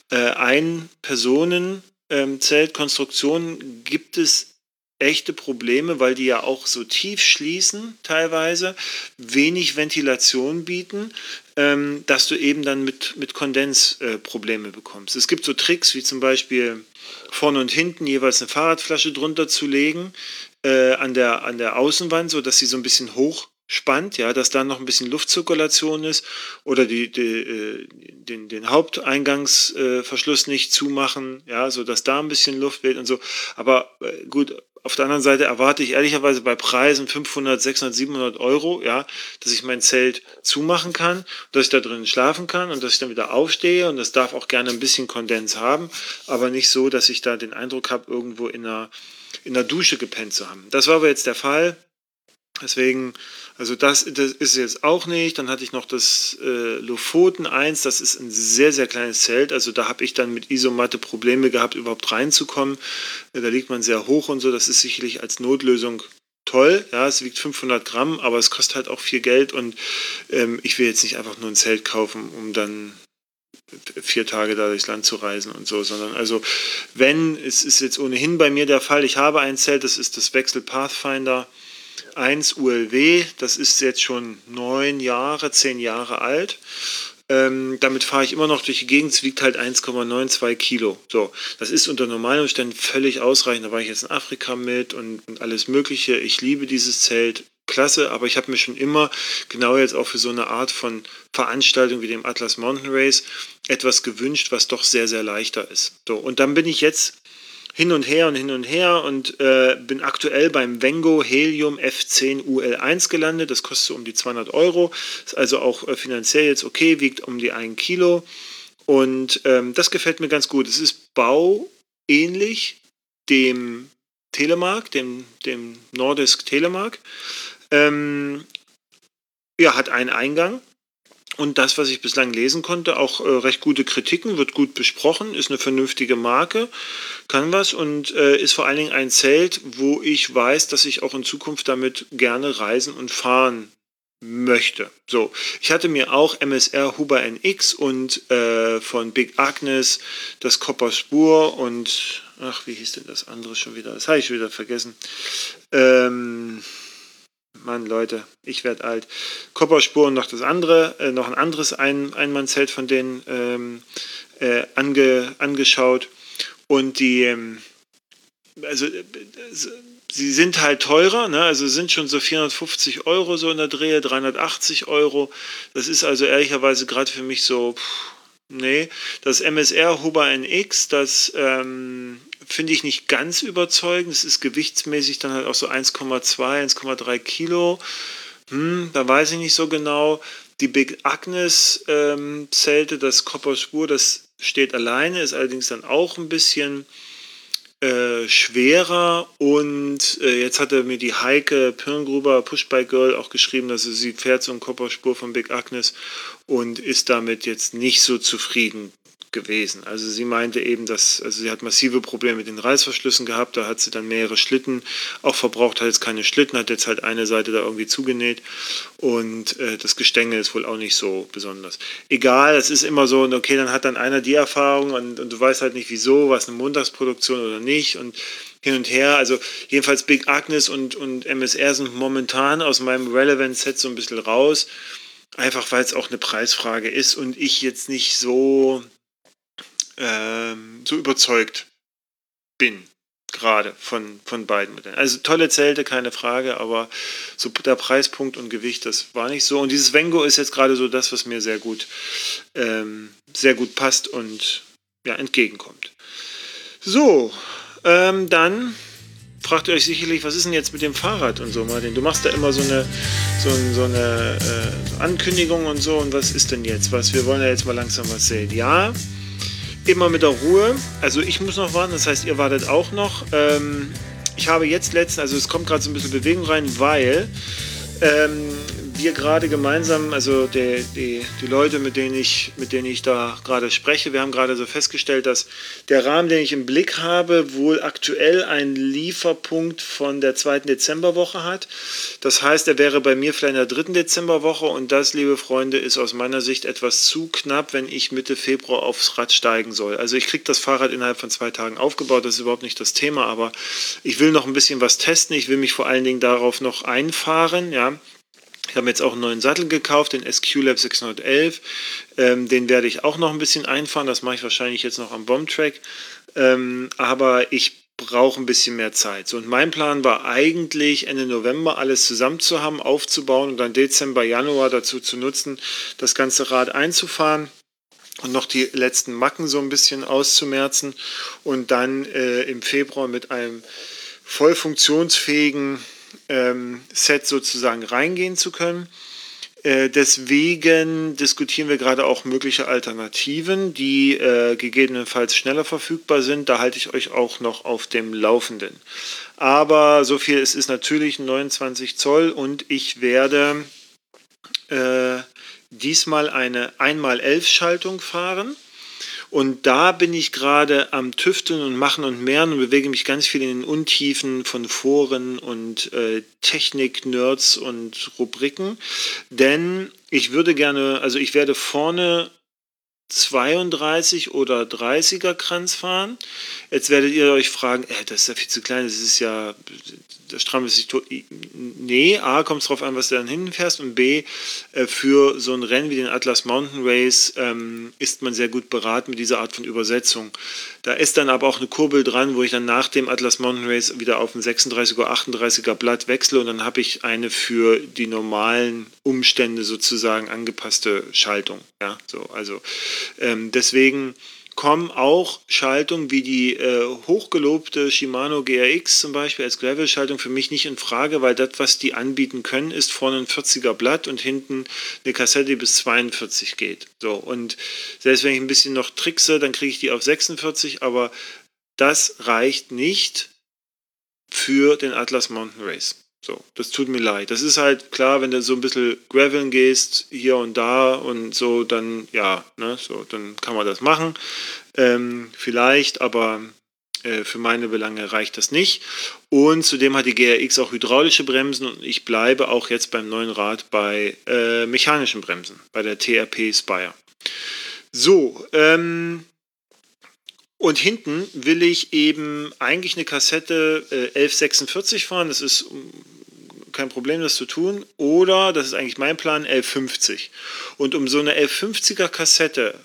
äh, ein Personen, ähm, Zeltkonstruktionen gibt es echte Probleme, weil die ja auch so tief schließen teilweise, wenig Ventilation bieten, ähm, dass du eben dann mit, mit Kondens äh, Probleme bekommst. Es gibt so Tricks wie zum Beispiel vorne und hinten jeweils eine Fahrradflasche drunter zu legen äh, an, der, an der Außenwand, sodass sie so ein bisschen hoch spannt, ja, dass da noch ein bisschen Luftzirkulation ist oder die, die, äh, den, den Haupteingangsverschluss nicht zumachen, ja, so dass da ein bisschen Luft weht und so. Aber äh, gut, auf der anderen Seite erwarte ich ehrlicherweise bei Preisen 500, 600, 700 Euro, ja, dass ich mein Zelt zumachen kann, dass ich da drin schlafen kann und dass ich dann wieder aufstehe und das darf auch gerne ein bisschen Kondens haben, aber nicht so, dass ich da den Eindruck habe, irgendwo in einer, in einer Dusche gepennt zu haben. Das war aber jetzt der Fall. Deswegen, also das, das ist jetzt auch nicht. Dann hatte ich noch das äh, Lofoten 1, das ist ein sehr, sehr kleines Zelt. Also da habe ich dann mit Isomatte Probleme gehabt, überhaupt reinzukommen. Äh, da liegt man sehr hoch und so. Das ist sicherlich als Notlösung toll. Ja, es wiegt 500 Gramm, aber es kostet halt auch viel Geld und ähm, ich will jetzt nicht einfach nur ein Zelt kaufen, um dann vier Tage da durchs Land zu reisen und so, sondern also wenn, es ist jetzt ohnehin bei mir der Fall, ich habe ein Zelt, das ist das Wechsel Pathfinder 1 ULW, das ist jetzt schon neun Jahre, zehn Jahre alt. Ähm, damit fahre ich immer noch durch die Gegend. Es wiegt halt 1,92 Kilo. So, das ist unter normalen Umständen völlig ausreichend. Da war ich jetzt in Afrika mit und, und alles Mögliche. Ich liebe dieses Zelt. Klasse, aber ich habe mir schon immer, genau jetzt auch für so eine Art von Veranstaltung wie dem Atlas Mountain Race, etwas gewünscht, was doch sehr, sehr leichter ist. So, und dann bin ich jetzt hin und her und hin und her und äh, bin aktuell beim Vengo Helium F10 UL1 gelandet. Das kostet um die 200 Euro. Ist also auch äh, finanziell jetzt okay, wiegt um die 1 Kilo. Und ähm, das gefällt mir ganz gut. Es ist bauähnlich dem Telemark, dem, dem Nordisk Telemark. Ähm, ja, hat einen Eingang, und das, was ich bislang lesen konnte, auch äh, recht gute Kritiken, wird gut besprochen, ist eine vernünftige Marke, kann was und äh, ist vor allen Dingen ein Zelt, wo ich weiß, dass ich auch in Zukunft damit gerne reisen und fahren möchte. So, ich hatte mir auch MSR Huber NX und äh, von Big Agnes das Copper Spur und ach, wie hieß denn das andere schon wieder? Das habe ich wieder vergessen. Ähm, Mann, Leute, ich werde alt. Kopperspuren noch das andere, äh, noch ein anderes ein Einmannzelt von denen ähm, äh, ange, angeschaut. Und die, ähm, also äh, sie sind halt teurer, ne? also sind schon so 450 Euro so in der Drehe, 380 Euro. Das ist also ehrlicherweise gerade für mich so, pff, nee. Das MSR Huber NX, das ähm, finde ich nicht ganz überzeugend. Es ist gewichtsmäßig dann halt auch so 1,2, 1,3 Kilo. Hm, da weiß ich nicht so genau. Die Big Agnes ähm, Zelte, das Copper Spur, das steht alleine, ist allerdings dann auch ein bisschen äh, schwerer und äh, jetzt hat er mir die Heike Pirngruber Pushbike Girl auch geschrieben, dass sie fährt so ein Kopperspur von Big Agnes und ist damit jetzt nicht so zufrieden gewesen. Also sie meinte eben, dass also sie hat massive Probleme mit den Reißverschlüssen gehabt, da hat sie dann mehrere Schlitten auch verbraucht, hat jetzt keine Schlitten, hat jetzt halt eine Seite da irgendwie zugenäht und äh, das Gestänge ist wohl auch nicht so besonders. Egal, es ist immer so, okay, dann hat dann einer die Erfahrung und, und du weißt halt nicht wieso, was eine Montagsproduktion oder nicht und hin und her. Also jedenfalls Big Agnes und, und MSR sind momentan aus meinem Relevant-Set so ein bisschen raus. Einfach weil es auch eine Preisfrage ist und ich jetzt nicht so ähm, so überzeugt bin, gerade von, von beiden Modellen. Also tolle Zelte, keine Frage, aber so der Preispunkt und Gewicht, das war nicht so. Und dieses Vengo ist jetzt gerade so das, was mir sehr gut, ähm, sehr gut passt und ja, entgegenkommt. So, ähm, dann fragt ihr euch sicherlich, was ist denn jetzt mit dem Fahrrad und so, Martin? Du machst da immer so eine, so, so eine äh, Ankündigung und so. Und was ist denn jetzt was? Wir wollen ja jetzt mal langsam was sehen. Ja, immer mit der Ruhe. Also ich muss noch warten, das heißt, ihr wartet auch noch. Ähm, ich habe jetzt letzten, also es kommt gerade so ein bisschen Bewegung rein, weil ähm, wir gerade gemeinsam, also die, die, die Leute, mit denen, ich, mit denen ich da gerade spreche, wir haben gerade so festgestellt, dass der Rahmen, den ich im Blick habe, wohl aktuell einen Lieferpunkt von der zweiten Dezemberwoche hat. Das heißt, er wäre bei mir vielleicht in der dritten Dezemberwoche und das, liebe Freunde, ist aus meiner Sicht etwas zu knapp, wenn ich Mitte Februar aufs Rad steigen soll. Also ich kriege das Fahrrad innerhalb von zwei Tagen aufgebaut, das ist überhaupt nicht das Thema, aber ich will noch ein bisschen was testen. Ich will mich vor allen Dingen darauf noch einfahren, ja. Ich habe jetzt auch einen neuen Sattel gekauft, den SQ Lab 611. Ähm, den werde ich auch noch ein bisschen einfahren. Das mache ich wahrscheinlich jetzt noch am Bombtrack. Ähm, aber ich brauche ein bisschen mehr Zeit. So, und mein Plan war eigentlich Ende November alles zusammen zu haben, aufzubauen und dann Dezember, Januar dazu zu nutzen, das ganze Rad einzufahren und noch die letzten Macken so ein bisschen auszumerzen und dann äh, im Februar mit einem voll funktionsfähigen ähm, Set sozusagen reingehen zu können. Äh, deswegen diskutieren wir gerade auch mögliche Alternativen, die äh, gegebenenfalls schneller verfügbar sind. Da halte ich euch auch noch auf dem Laufenden. Aber so viel, es ist natürlich 29 Zoll und ich werde äh, diesmal eine 1x11 Schaltung fahren. Und da bin ich gerade am Tüfteln und Machen und Mehren und bewege mich ganz viel in den Untiefen von Foren und äh, Technik-Nerds und Rubriken. Denn ich würde gerne, also ich werde vorne 32 oder 30er Kranz fahren. Jetzt werdet ihr euch fragen, äh, das ist ja viel zu klein, das ist ja, das strammelt sich tot. Nee, A, kommt es darauf an, was du dann hinten fährst und B, äh, für so ein Rennen wie den Atlas Mountain Race ähm, ist man sehr gut beraten mit dieser Art von Übersetzung. Da ist dann aber auch eine Kurbel dran, wo ich dann nach dem Atlas Mountain Race wieder auf ein 36er, 38er Blatt wechsle und dann habe ich eine für die normalen Umstände sozusagen angepasste Schaltung. Ja, so, also ähm, deswegen kommen auch Schaltungen wie die äh, hochgelobte Shimano GRX zum Beispiel als Gravel-Schaltung für mich nicht in Frage, weil das, was die anbieten können, ist vorne ein 40er Blatt und hinten eine Kassette, die bis 42 geht. So, und selbst wenn ich ein bisschen noch trickse, dann kriege ich die auf 46, aber das reicht nicht für den Atlas Mountain Race. So, das tut mir leid. Das ist halt klar, wenn du so ein bisschen graveln gehst, hier und da und so, dann ja, ne, so, dann kann man das machen. Ähm, vielleicht, aber äh, für meine Belange reicht das nicht. Und zudem hat die GRX auch hydraulische Bremsen und ich bleibe auch jetzt beim neuen Rad bei äh, mechanischen Bremsen, bei der TRP Spire. So, ähm, und hinten will ich eben eigentlich eine Kassette äh, 1146 fahren. Das ist kein Problem, das zu tun. Oder, das ist eigentlich mein Plan, 1150. Und um so eine 1150er Kassette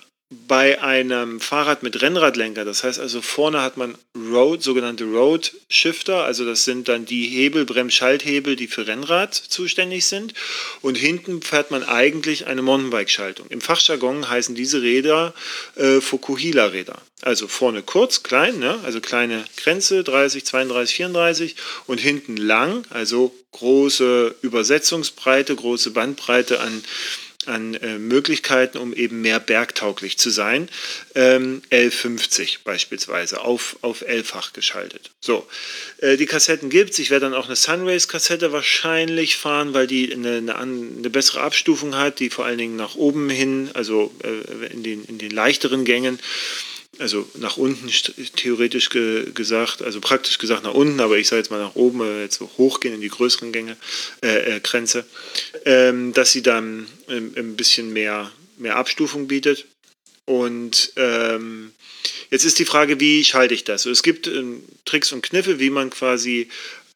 bei einem Fahrrad mit Rennradlenker, das heißt also vorne hat man Road, sogenannte Road Shifter, also das sind dann die Hebel, Bremsschalthebel, die für Rennrad zuständig sind und hinten fährt man eigentlich eine Mountainbike-Schaltung. Im Fachjargon heißen diese Räder äh, Fukuhila-Räder. Also vorne kurz, klein, ne? also kleine Grenze, 30, 32, 34 und hinten lang, also große Übersetzungsbreite, große Bandbreite an, an äh, Möglichkeiten, um eben mehr bergtauglich zu sein. Ähm, L50 beispielsweise, auf, auf L-fach geschaltet. So, äh, die Kassetten gibt es. Ich werde dann auch eine Sunrace-Kassette wahrscheinlich fahren, weil die eine, eine, eine, bessere Abstufung hat, die vor allen Dingen nach oben hin, also äh, in, den, in den leichteren Gängen, also nach unten theoretisch ge gesagt, also praktisch gesagt nach unten, aber ich sage jetzt mal nach oben, äh, jetzt so hochgehen in die größeren Gänge, äh, äh, Grenze, ähm, dass sie dann ähm, ein bisschen mehr, mehr Abstufung bietet. Und ähm, jetzt ist die Frage, wie schalte ich das? Also es gibt ähm, Tricks und Kniffe, wie man quasi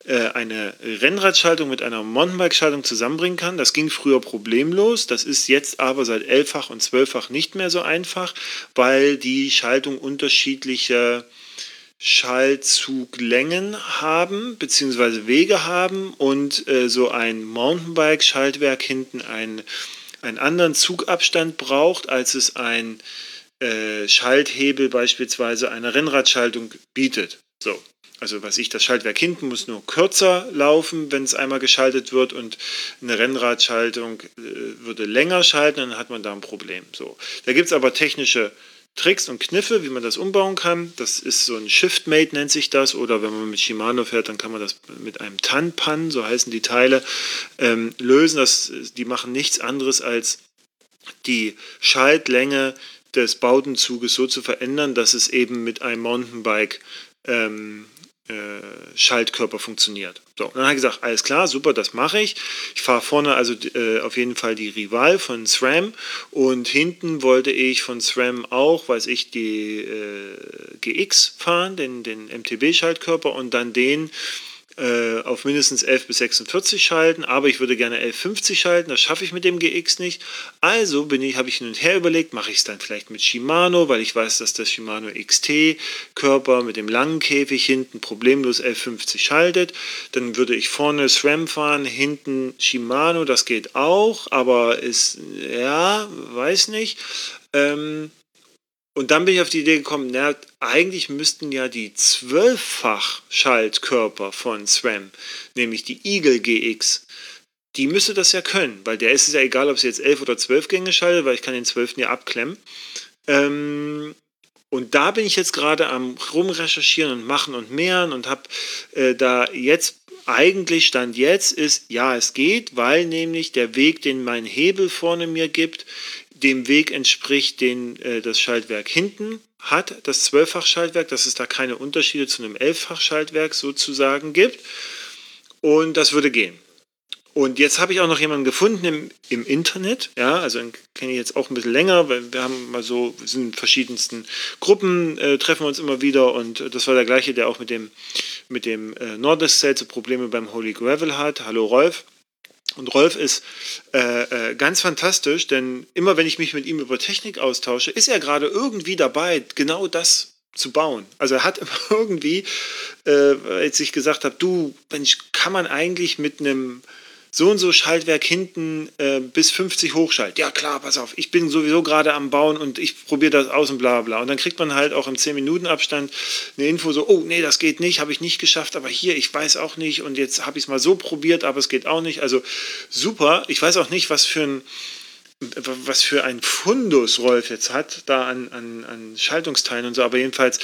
eine Rennradschaltung mit einer Mountainbike-Schaltung zusammenbringen kann. Das ging früher problemlos, das ist jetzt aber seit elffach und zwölffach nicht mehr so einfach, weil die Schaltung unterschiedliche Schaltzuglängen haben, beziehungsweise Wege haben und äh, so ein Mountainbike-Schaltwerk hinten einen, einen anderen Zugabstand braucht, als es ein äh, Schalthebel beispielsweise einer Rennradschaltung bietet. So, also was ich, das Schaltwerk hinten muss nur kürzer laufen, wenn es einmal geschaltet wird und eine Rennradschaltung äh, würde länger schalten, dann hat man da ein Problem. So. Da gibt es aber technische Tricks und Kniffe, wie man das umbauen kann. Das ist so ein Shift-Mate nennt sich das oder wenn man mit Shimano fährt, dann kann man das mit einem Tanpan, so heißen die Teile, ähm, lösen. Das, die machen nichts anderes als die Schaltlänge des Bautenzuges so zu verändern, dass es eben mit einem Mountainbike ähm, äh, Schaltkörper funktioniert. So, dann habe ich gesagt, alles klar, super, das mache ich. Ich fahre vorne also äh, auf jeden Fall die Rival von SRAM und hinten wollte ich von SRAM auch, weiß ich, die äh, GX fahren, den, den MTB-Schaltkörper und dann den äh, auf mindestens 11 bis 46 schalten, aber ich würde gerne 1150 schalten, das schaffe ich mit dem GX nicht. Also bin ich, habe ich hin und her überlegt, mache ich es dann vielleicht mit Shimano, weil ich weiß, dass das Shimano XT Körper mit dem langen Käfig hinten problemlos 1150 schaltet. Dann würde ich vorne SRAM fahren, hinten Shimano, das geht auch, aber ist, ja, weiß nicht. Ähm, und dann bin ich auf die Idee gekommen, na, eigentlich müssten ja die Zwölffach-Schaltkörper von SRAM, nämlich die Eagle GX, die müsste das ja können, weil der ist es ja egal, ob sie jetzt 11 oder 12 Gänge schaltet, weil ich kann den 12. ja abklemmen. Ähm, und da bin ich jetzt gerade am rumrecherchieren und machen und mehren und habe äh, da jetzt eigentlich Stand jetzt ist, ja, es geht, weil nämlich der Weg, den mein Hebel vorne mir gibt, dem Weg entspricht, den äh, das Schaltwerk hinten hat, das Zwölffach-Schaltwerk, dass es da keine Unterschiede zu einem Elffach-Schaltwerk sozusagen gibt. Und das würde gehen. Und jetzt habe ich auch noch jemanden gefunden im, im Internet, ja, also kenne ich jetzt auch ein bisschen länger, weil wir haben mal so, wir sind in verschiedensten Gruppen, äh, treffen uns immer wieder und das war der gleiche, der auch mit dem, mit dem äh, Nordest Sale so Probleme beim Holy Gravel hat. Hallo Rolf. Und Rolf ist äh, äh, ganz fantastisch, denn immer wenn ich mich mit ihm über Technik austausche, ist er gerade irgendwie dabei, genau das zu bauen. Also er hat <laughs> irgendwie, äh, als ich gesagt habe, du, Mensch, kann man eigentlich mit einem so und so Schaltwerk hinten äh, bis 50 hochschalten. Ja klar, pass auf, ich bin sowieso gerade am Bauen und ich probiere das aus und bla bla. Und dann kriegt man halt auch im 10-Minuten-Abstand eine Info so, oh nee, das geht nicht, habe ich nicht geschafft, aber hier, ich weiß auch nicht und jetzt habe ich es mal so probiert, aber es geht auch nicht. Also super, ich weiß auch nicht, was für ein was für ein Fundus Rolf jetzt hat, da an, an, an Schaltungsteilen und so. Aber jedenfalls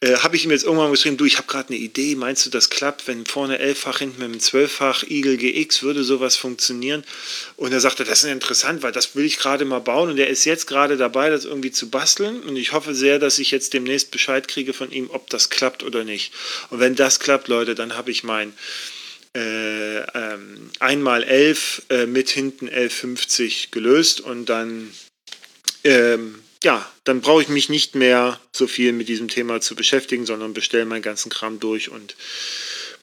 äh, habe ich ihm jetzt irgendwann geschrieben, du, ich habe gerade eine Idee, meinst du, das klappt, wenn vorne elffach, hinten mit einem zwölffach Eagle GX würde sowas funktionieren? Und er sagte, das ist interessant, weil das will ich gerade mal bauen und er ist jetzt gerade dabei, das irgendwie zu basteln und ich hoffe sehr, dass ich jetzt demnächst Bescheid kriege von ihm, ob das klappt oder nicht. Und wenn das klappt, Leute, dann habe ich mein äh, ähm, einmal 11 äh, mit hinten 11,50 gelöst und dann ähm, ja, dann brauche ich mich nicht mehr so viel mit diesem Thema zu beschäftigen, sondern bestelle meinen ganzen Kram durch und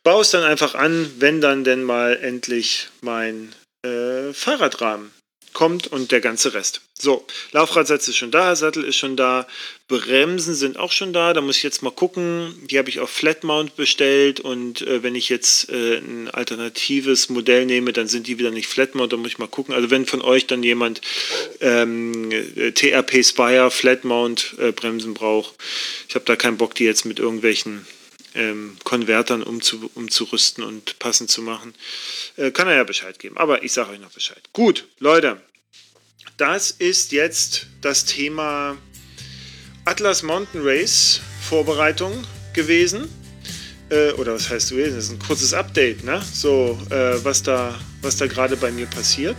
baue es dann einfach an, wenn dann denn mal endlich mein äh, Fahrradrahmen kommt und der ganze Rest. So, Laufradsatz ist schon da, Sattel ist schon da, Bremsen sind auch schon da. Da muss ich jetzt mal gucken. Die habe ich auf Flatmount bestellt und äh, wenn ich jetzt äh, ein alternatives Modell nehme, dann sind die wieder nicht Flatmount. Da muss ich mal gucken. Also wenn von euch dann jemand ähm, TRP Spire Flatmount äh, Bremsen braucht, ich habe da keinen Bock, die jetzt mit irgendwelchen ähm, Konvertern umzu, umzurüsten und passend zu machen. Äh, kann er ja Bescheid geben. Aber ich sage euch noch Bescheid. Gut, Leute, das ist jetzt das Thema Atlas Mountain Race Vorbereitung gewesen. Äh, oder was heißt gewesen? Das ist ein kurzes Update, ne? So, äh, was da, was da gerade bei mir passiert.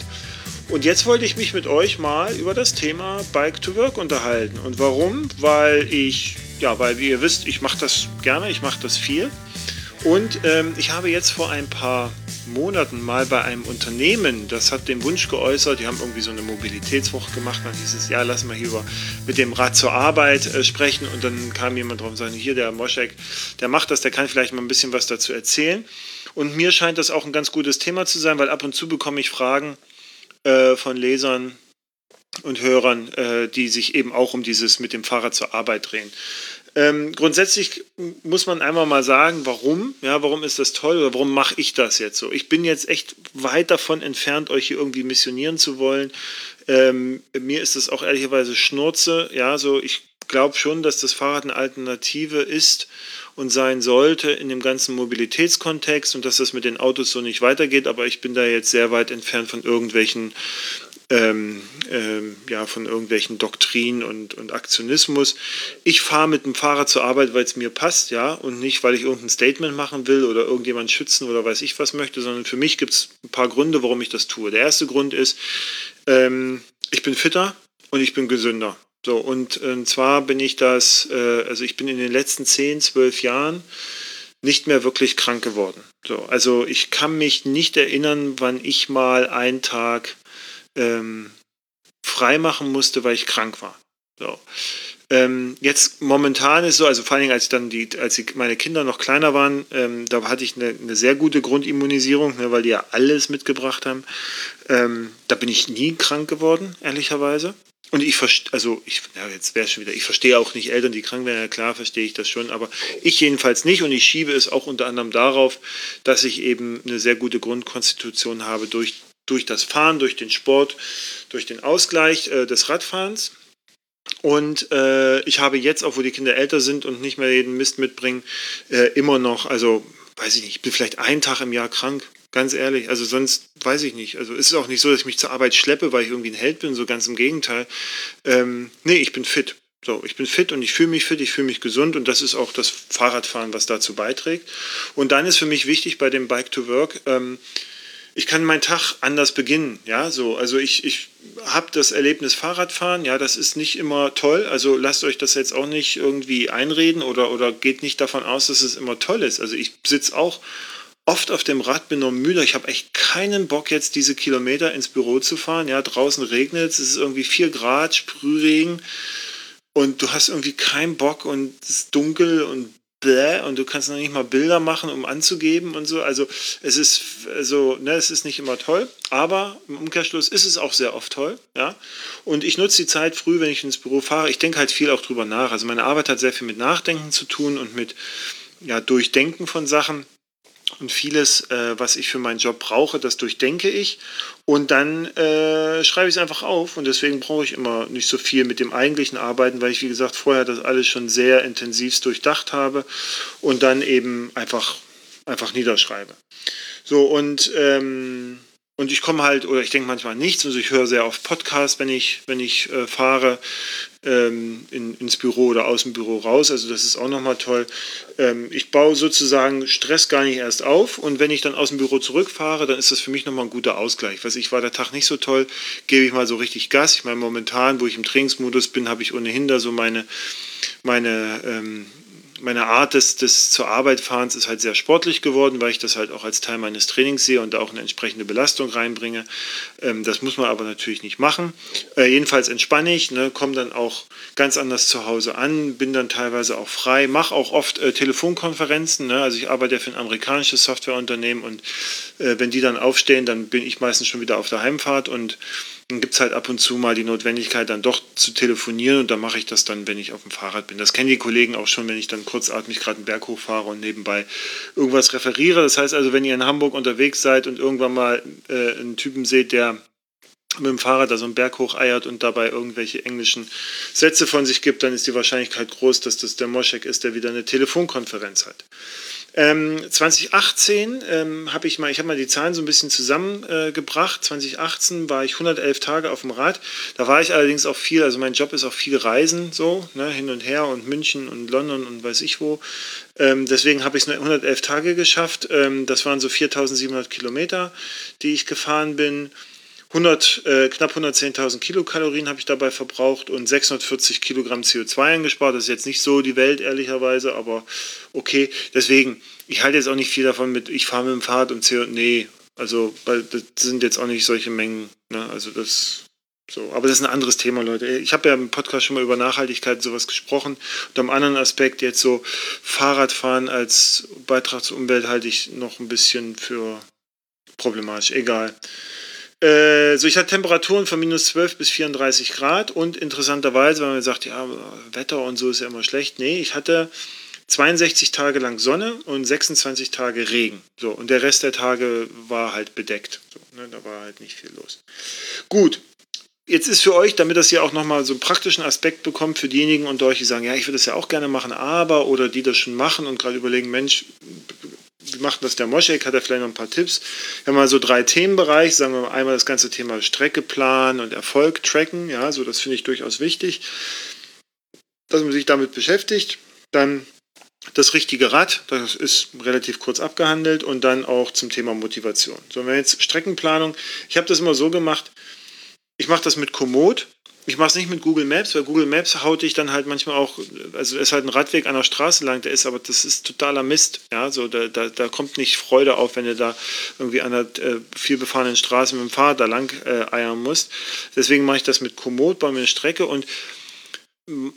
Und jetzt wollte ich mich mit euch mal über das Thema Bike to Work unterhalten. Und warum? Weil ich ja, weil wie ihr wisst, ich mache das gerne, ich mache das viel. Und ähm, ich habe jetzt vor ein paar Monaten mal bei einem Unternehmen, das hat den Wunsch geäußert, die haben irgendwie so eine Mobilitätswoche gemacht, dann hieß es, ja, lass mal hier über, mit dem Rad zur Arbeit äh, sprechen und dann kam jemand drauf und sagte, hier, der Moschek, der macht das, der kann vielleicht mal ein bisschen was dazu erzählen. Und mir scheint das auch ein ganz gutes Thema zu sein, weil ab und zu bekomme ich Fragen äh, von Lesern, und Hörern, äh, die sich eben auch um dieses mit dem Fahrrad zur Arbeit drehen. Ähm, grundsätzlich muss man einmal mal sagen, warum, ja, warum ist das toll oder warum mache ich das jetzt so? Ich bin jetzt echt weit davon entfernt, euch hier irgendwie missionieren zu wollen. Ähm, mir ist das auch ehrlicherweise Schnurze, ja, so ich glaube schon, dass das Fahrrad eine Alternative ist und sein sollte in dem ganzen Mobilitätskontext und dass das mit den Autos so nicht weitergeht, aber ich bin da jetzt sehr weit entfernt von irgendwelchen ähm, ähm, ja, von irgendwelchen Doktrinen und, und Aktionismus. Ich fahre mit dem Fahrrad zur Arbeit, weil es mir passt, ja, und nicht, weil ich irgendein Statement machen will oder irgendjemand schützen oder weiß ich was möchte, sondern für mich gibt es ein paar Gründe, warum ich das tue. Der erste Grund ist, ähm, ich bin fitter und ich bin gesünder. So, und, und zwar bin ich das, äh, also ich bin in den letzten 10, 12 Jahren nicht mehr wirklich krank geworden. So, also ich kann mich nicht erinnern, wann ich mal einen Tag ähm, freimachen musste, weil ich krank war. So. Ähm, jetzt momentan ist so, also vor allen Dingen als dann die, als die, meine Kinder noch kleiner waren, ähm, da hatte ich eine, eine, sehr gute Grundimmunisierung, ne, weil die ja alles mitgebracht haben. Ähm, da bin ich nie krank geworden, ehrlicherweise. Und ich verstehe, also ich, ja, jetzt wäre schon wieder, ich verstehe auch nicht Eltern, die krank werden, ja klar verstehe ich das schon, aber ich jedenfalls nicht und ich schiebe es auch unter anderem darauf, dass ich eben eine sehr gute Grundkonstitution habe durch, durch das Fahren, durch den Sport, durch den Ausgleich äh, des Radfahrens. Und äh, ich habe jetzt, auch wo die Kinder älter sind und nicht mehr jeden Mist mitbringen, äh, immer noch, also weiß ich nicht, ich bin vielleicht einen Tag im Jahr krank, Ganz ehrlich, also sonst weiß ich nicht. Also es ist auch nicht so, dass ich mich zur Arbeit schleppe, weil ich irgendwie ein Held bin, so ganz im Gegenteil. Ähm, nee, ich bin fit. So, ich bin fit und ich fühle mich fit, ich fühle mich gesund und das ist auch das Fahrradfahren, was dazu beiträgt. Und dann ist für mich wichtig bei dem Bike to Work, ähm, ich kann meinen Tag anders beginnen. Ja, so. Also ich, ich habe das Erlebnis Fahrradfahren, ja, das ist nicht immer toll. Also lasst euch das jetzt auch nicht irgendwie einreden oder, oder geht nicht davon aus, dass es immer toll ist. Also ich sitze auch oft auf dem Rad, bin noch müde. Ich habe echt keinen Bock, jetzt diese Kilometer ins Büro zu fahren. Ja, draußen regnet es, ist irgendwie 4 Grad, Sprühregen und du hast irgendwie keinen Bock und es ist dunkel und bläh und du kannst noch nicht mal Bilder machen, um anzugeben und so. Also es ist also, ne, es ist nicht immer toll, aber im Umkehrschluss ist es auch sehr oft toll, ja. Und ich nutze die Zeit früh, wenn ich ins Büro fahre. Ich denke halt viel auch drüber nach. Also meine Arbeit hat sehr viel mit Nachdenken zu tun und mit ja, Durchdenken von Sachen. Und vieles, äh, was ich für meinen Job brauche, das durchdenke ich und dann äh, schreibe ich es einfach auf. Und deswegen brauche ich immer nicht so viel mit dem eigentlichen Arbeiten, weil ich, wie gesagt, vorher das alles schon sehr intensiv durchdacht habe und dann eben einfach, einfach niederschreibe. So, und ähm, und ich komme halt, oder ich denke manchmal nichts, also ich höre sehr oft Podcasts, wenn ich, wenn ich äh, fahre ähm, in, ins Büro oder aus dem Büro raus. Also das ist auch nochmal toll. Ähm, ich baue sozusagen Stress gar nicht erst auf und wenn ich dann aus dem Büro zurückfahre, dann ist das für mich nochmal ein guter Ausgleich. Was ich war der Tag nicht so toll, gebe ich mal so richtig Gas. Ich meine, momentan, wo ich im Trainingsmodus bin, habe ich ohnehin da so meine, meine ähm, meine Art des, des zur Arbeit fahrens ist halt sehr sportlich geworden, weil ich das halt auch als Teil meines Trainings sehe und da auch eine entsprechende Belastung reinbringe. Ähm, das muss man aber natürlich nicht machen. Äh, jedenfalls entspanne ich, ne, komme dann auch ganz anders zu Hause an, bin dann teilweise auch frei, mache auch oft äh, Telefonkonferenzen. Ne? Also ich arbeite ja für ein amerikanisches Softwareunternehmen und äh, wenn die dann aufstehen, dann bin ich meistens schon wieder auf der Heimfahrt und dann gibt es halt ab und zu mal die Notwendigkeit, dann doch zu telefonieren und dann mache ich das dann, wenn ich auf dem Fahrrad bin. Das kennen die Kollegen auch schon, wenn ich dann kurzatmig gerade einen Berg hochfahre und nebenbei irgendwas referiere. Das heißt also, wenn ihr in Hamburg unterwegs seid und irgendwann mal äh, einen Typen seht, der mit dem Fahrrad da so einen Berg hoch eiert und dabei irgendwelche englischen Sätze von sich gibt, dann ist die Wahrscheinlichkeit groß, dass das der Moschek ist, der wieder eine Telefonkonferenz hat. Ähm, 2018 ähm, habe ich mal, ich habe mal die Zahlen so ein bisschen zusammengebracht. Äh, 2018 war ich 111 Tage auf dem Rad. Da war ich allerdings auch viel, also mein Job ist auch viel Reisen, so ne, hin und her und München und London und weiß ich wo. Ähm, deswegen habe ich es nur 111 Tage geschafft. Ähm, das waren so 4.700 Kilometer, die ich gefahren bin. 100, äh, knapp 110.000 Kilokalorien habe ich dabei verbraucht und 640 Kilogramm CO2 eingespart. Das ist jetzt nicht so die Welt, ehrlicherweise, aber okay. Deswegen, ich halte jetzt auch nicht viel davon mit, ich fahre mit dem Fahrrad und CO2. Nee, also, weil das sind jetzt auch nicht solche Mengen. Ne? Also, das. So, aber das ist ein anderes Thema, Leute. Ich habe ja im Podcast schon mal über Nachhaltigkeit und sowas gesprochen. Und am anderen Aspekt jetzt so Fahrradfahren als Beitrag zur Umwelt halte ich noch ein bisschen für problematisch. Egal. Äh, so, ich hatte Temperaturen von minus 12 bis 34 Grad und interessanterweise, wenn man sagt, ja, Wetter und so ist ja immer schlecht. Nee, ich hatte 62 Tage lang Sonne und 26 Tage Regen. So, und der Rest der Tage war halt bedeckt. So, ne, da war halt nicht viel los. Gut. Jetzt ist für euch, damit das hier auch nochmal so einen praktischen Aspekt bekommt, für diejenigen unter euch, die sagen, ja, ich würde das ja auch gerne machen, aber, oder die das schon machen und gerade überlegen, Mensch, wie macht das der Moschek? Hat er vielleicht noch ein paar Tipps? Wir haben mal so drei Themenbereiche, sagen wir mal einmal das ganze Thema Streckeplan und Erfolg tracken, ja, so das finde ich durchaus wichtig, dass man sich damit beschäftigt. Dann das richtige Rad, das ist relativ kurz abgehandelt und dann auch zum Thema Motivation. So, wenn jetzt Streckenplanung, ich habe das immer so gemacht, ich mache das mit Komoot, ich mache es nicht mit Google Maps, weil Google Maps haut dich dann halt manchmal auch, also es ist halt ein Radweg an der Straße lang, der ist, aber das ist totaler Mist. Ja, so da, da, da kommt nicht Freude auf, wenn du da irgendwie an der äh, viel befahrenen Straße mit dem Fahrrad da lang äh, eiern musst. Deswegen mache ich das mit Komoot, baue mir eine Strecke und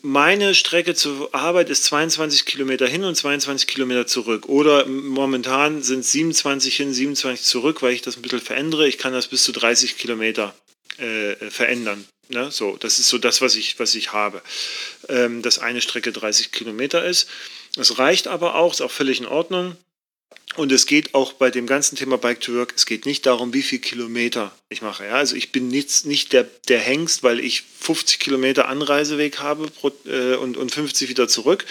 meine Strecke zur Arbeit ist 22 Kilometer hin und 22 Kilometer zurück. Oder momentan sind es 27 hin, 27 zurück, weil ich das ein bisschen verändere. Ich kann das bis zu 30 Kilometer äh, verändern. Ne? So, das ist so das, was ich, was ich habe. Ähm, dass eine Strecke 30 Kilometer ist. Das reicht aber auch, ist auch völlig in Ordnung. Und es geht auch bei dem ganzen Thema Bike to Work, es geht nicht darum, wie viele Kilometer ich mache. Ja? Also ich bin nicht, nicht der, der Hengst, weil ich 50 Kilometer Anreiseweg habe pro, äh, und, und 50 wieder zurück.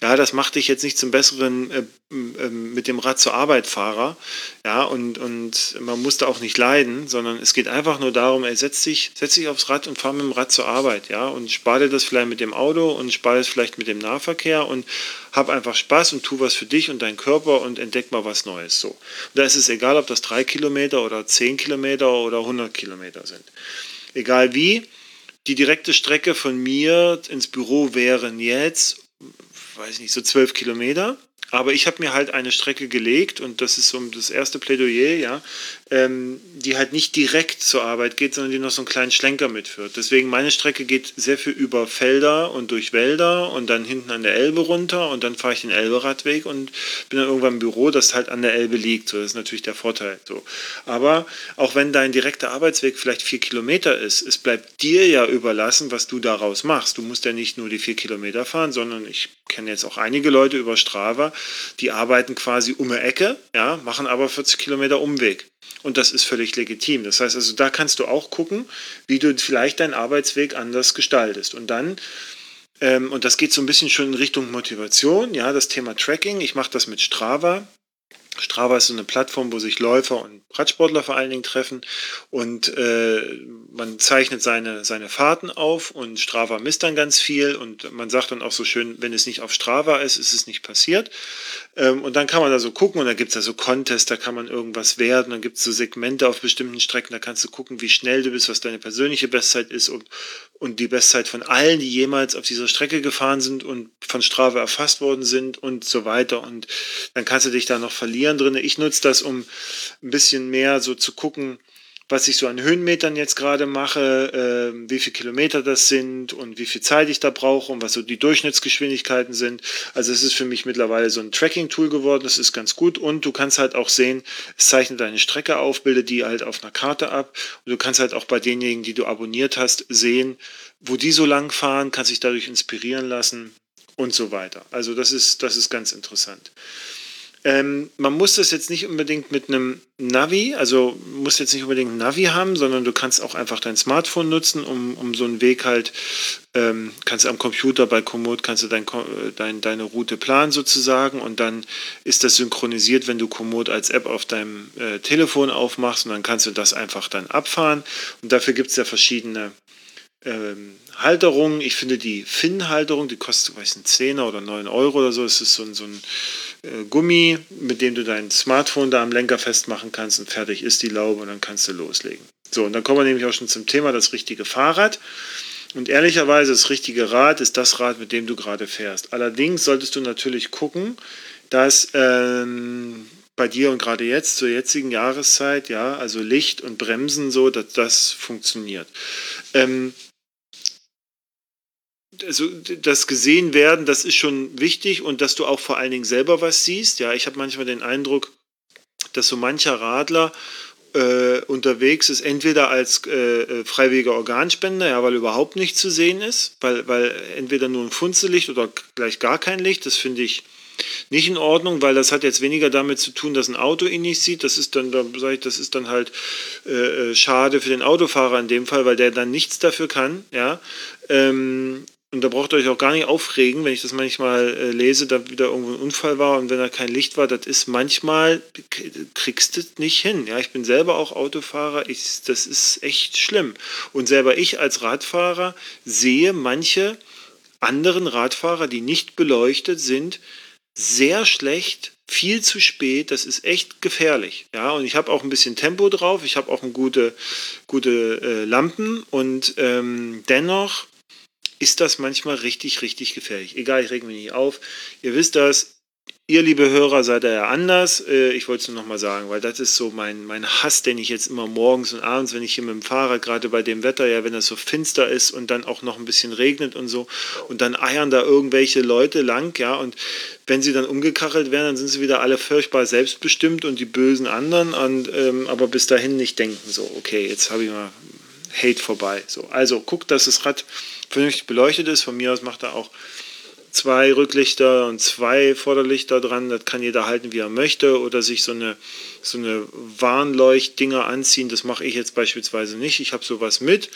Ja, das macht dich jetzt nicht zum besseren äh, äh, mit dem Rad zur Arbeit Fahrer. Ja, und, und man muss da auch nicht leiden, sondern es geht einfach nur darum, ey, setz dich, setz dich aufs Rad und fahr mit dem Rad zur Arbeit. Ja, und spar dir das vielleicht mit dem Auto und spar das vielleicht mit dem Nahverkehr und hab einfach Spaß und tu was für dich und deinen Körper und entdeck mal was Neues. So. Und da ist es egal, ob das drei Kilometer oder zehn Kilometer oder 100 Kilometer sind. Egal wie, die direkte Strecke von mir ins Büro wären jetzt, weiß nicht, so zwölf Kilometer. Aber ich habe mir halt eine Strecke gelegt und das ist so das erste Plädoyer, ja, ähm, die halt nicht direkt zur Arbeit geht, sondern die noch so einen kleinen Schlenker mitführt. Deswegen meine Strecke geht sehr viel über Felder und durch Wälder und dann hinten an der Elbe runter und dann fahre ich den Elberadweg und bin dann irgendwann im Büro, das halt an der Elbe liegt. So, das ist natürlich der Vorteil. So. Aber auch wenn dein direkter Arbeitsweg vielleicht vier Kilometer ist, es bleibt dir ja überlassen, was du daraus machst. Du musst ja nicht nur die vier Kilometer fahren, sondern ich kenne jetzt auch einige Leute über Strava, die arbeiten quasi um die Ecke, ja, machen aber 40 Kilometer Umweg. Und das ist völlig legitim. Das heißt also, da kannst du auch gucken, wie du vielleicht deinen Arbeitsweg anders gestaltest. Und dann, ähm, und das geht so ein bisschen schon in Richtung Motivation, ja, das Thema Tracking. Ich mache das mit Strava. Strava ist so eine Plattform, wo sich Läufer und Radsportler vor allen Dingen treffen und äh, man zeichnet seine, seine Fahrten auf und Strava misst dann ganz viel und man sagt dann auch so schön, wenn es nicht auf Strava ist, ist es nicht passiert. Ähm, und dann kann man da so gucken und da gibt es da so Contests, da kann man irgendwas werden, dann gibt es so Segmente auf bestimmten Strecken, da kannst du gucken, wie schnell du bist, was deine persönliche Bestzeit ist und, und die Bestzeit von allen, die jemals auf dieser Strecke gefahren sind und von Strava erfasst worden sind und so weiter. Und dann kannst du dich da noch verlieren drin. Ich nutze das, um ein bisschen mehr so zu gucken, was ich so an Höhenmetern jetzt gerade mache, äh, wie viele Kilometer das sind und wie viel Zeit ich da brauche und was so die Durchschnittsgeschwindigkeiten sind. Also es ist für mich mittlerweile so ein Tracking-Tool geworden, das ist ganz gut und du kannst halt auch sehen, es zeichnet eine Strecke auf, bildet die halt auf einer Karte ab und du kannst halt auch bei denjenigen, die du abonniert hast, sehen, wo die so lang fahren, kannst dich dadurch inspirieren lassen und so weiter. Also das ist, das ist ganz interessant. Ähm, man muss das jetzt nicht unbedingt mit einem Navi, also muss jetzt nicht unbedingt ein Navi haben, sondern du kannst auch einfach dein Smartphone nutzen, um, um so einen Weg halt, ähm, kannst du am Computer bei Komoot, kannst du dein, dein, deine Route planen sozusagen und dann ist das synchronisiert, wenn du Komoot als App auf deinem äh, Telefon aufmachst und dann kannst du das einfach dann abfahren und dafür gibt es ja verschiedene ähm, Halterungen. Ich finde die Finn-Halterung, die kostet, weiß ich, einen Zehner oder 9 Euro oder so. Es ist so so ein äh, Gummi, mit dem du dein Smartphone da am Lenker festmachen kannst und fertig ist die Laube und dann kannst du loslegen. So, und dann kommen wir nämlich auch schon zum Thema das richtige Fahrrad. Und ehrlicherweise, das richtige Rad ist das Rad, mit dem du gerade fährst. Allerdings solltest du natürlich gucken, dass ähm, bei dir und gerade jetzt, zur jetzigen Jahreszeit, ja, also Licht und Bremsen so, dass das funktioniert. Ähm, also das gesehen werden, das ist schon wichtig und dass du auch vor allen Dingen selber was siehst. Ja, ich habe manchmal den Eindruck, dass so mancher Radler äh, unterwegs ist, entweder als äh, äh freiwilliger Organspender, ja, weil überhaupt nichts zu sehen ist, weil, weil entweder nur ein Funzellicht oder gleich gar kein Licht, das finde ich nicht in Ordnung, weil das hat jetzt weniger damit zu tun, dass ein Auto ihn nicht sieht. Das ist dann, da sage ich, das ist dann halt äh, äh, schade für den Autofahrer in dem Fall, weil der dann nichts dafür kann. Ja, ähm, und da braucht ihr euch auch gar nicht aufregen, wenn ich das manchmal äh, lese, da wieder irgendwo ein Unfall war und wenn da kein Licht war, das ist manchmal, kriegst du nicht hin. Ja, ich bin selber auch Autofahrer, ich, das ist echt schlimm. Und selber ich als Radfahrer sehe manche anderen Radfahrer, die nicht beleuchtet sind, sehr schlecht, viel zu spät. Das ist echt gefährlich. Ja, und ich habe auch ein bisschen Tempo drauf. Ich habe auch eine gute, gute äh, Lampen und ähm, dennoch ist das manchmal richtig, richtig gefährlich. Egal, ich reg mich nicht auf. Ihr wisst das. Ihr, liebe Hörer, seid ja anders. Äh, ich wollte es nur nochmal sagen, weil das ist so mein, mein Hass, den ich jetzt immer morgens und abends, wenn ich hier mit dem Fahrrad, gerade bei dem Wetter, ja, wenn es so finster ist und dann auch noch ein bisschen regnet und so, und dann eiern da irgendwelche Leute lang, ja, und wenn sie dann umgekachelt werden, dann sind sie wieder alle furchtbar selbstbestimmt und die bösen anderen, und, ähm, aber bis dahin nicht denken, so, okay, jetzt habe ich mal Hate vorbei. So, also guckt, dass das Rad vernünftig beleuchtet ist. Von mir aus macht er auch zwei Rücklichter und zwei Vorderlichter dran. Das kann jeder halten, wie er möchte. Oder sich so eine so eine Warnleuchtdinger anziehen. Das mache ich jetzt beispielsweise nicht. Ich habe sowas mit.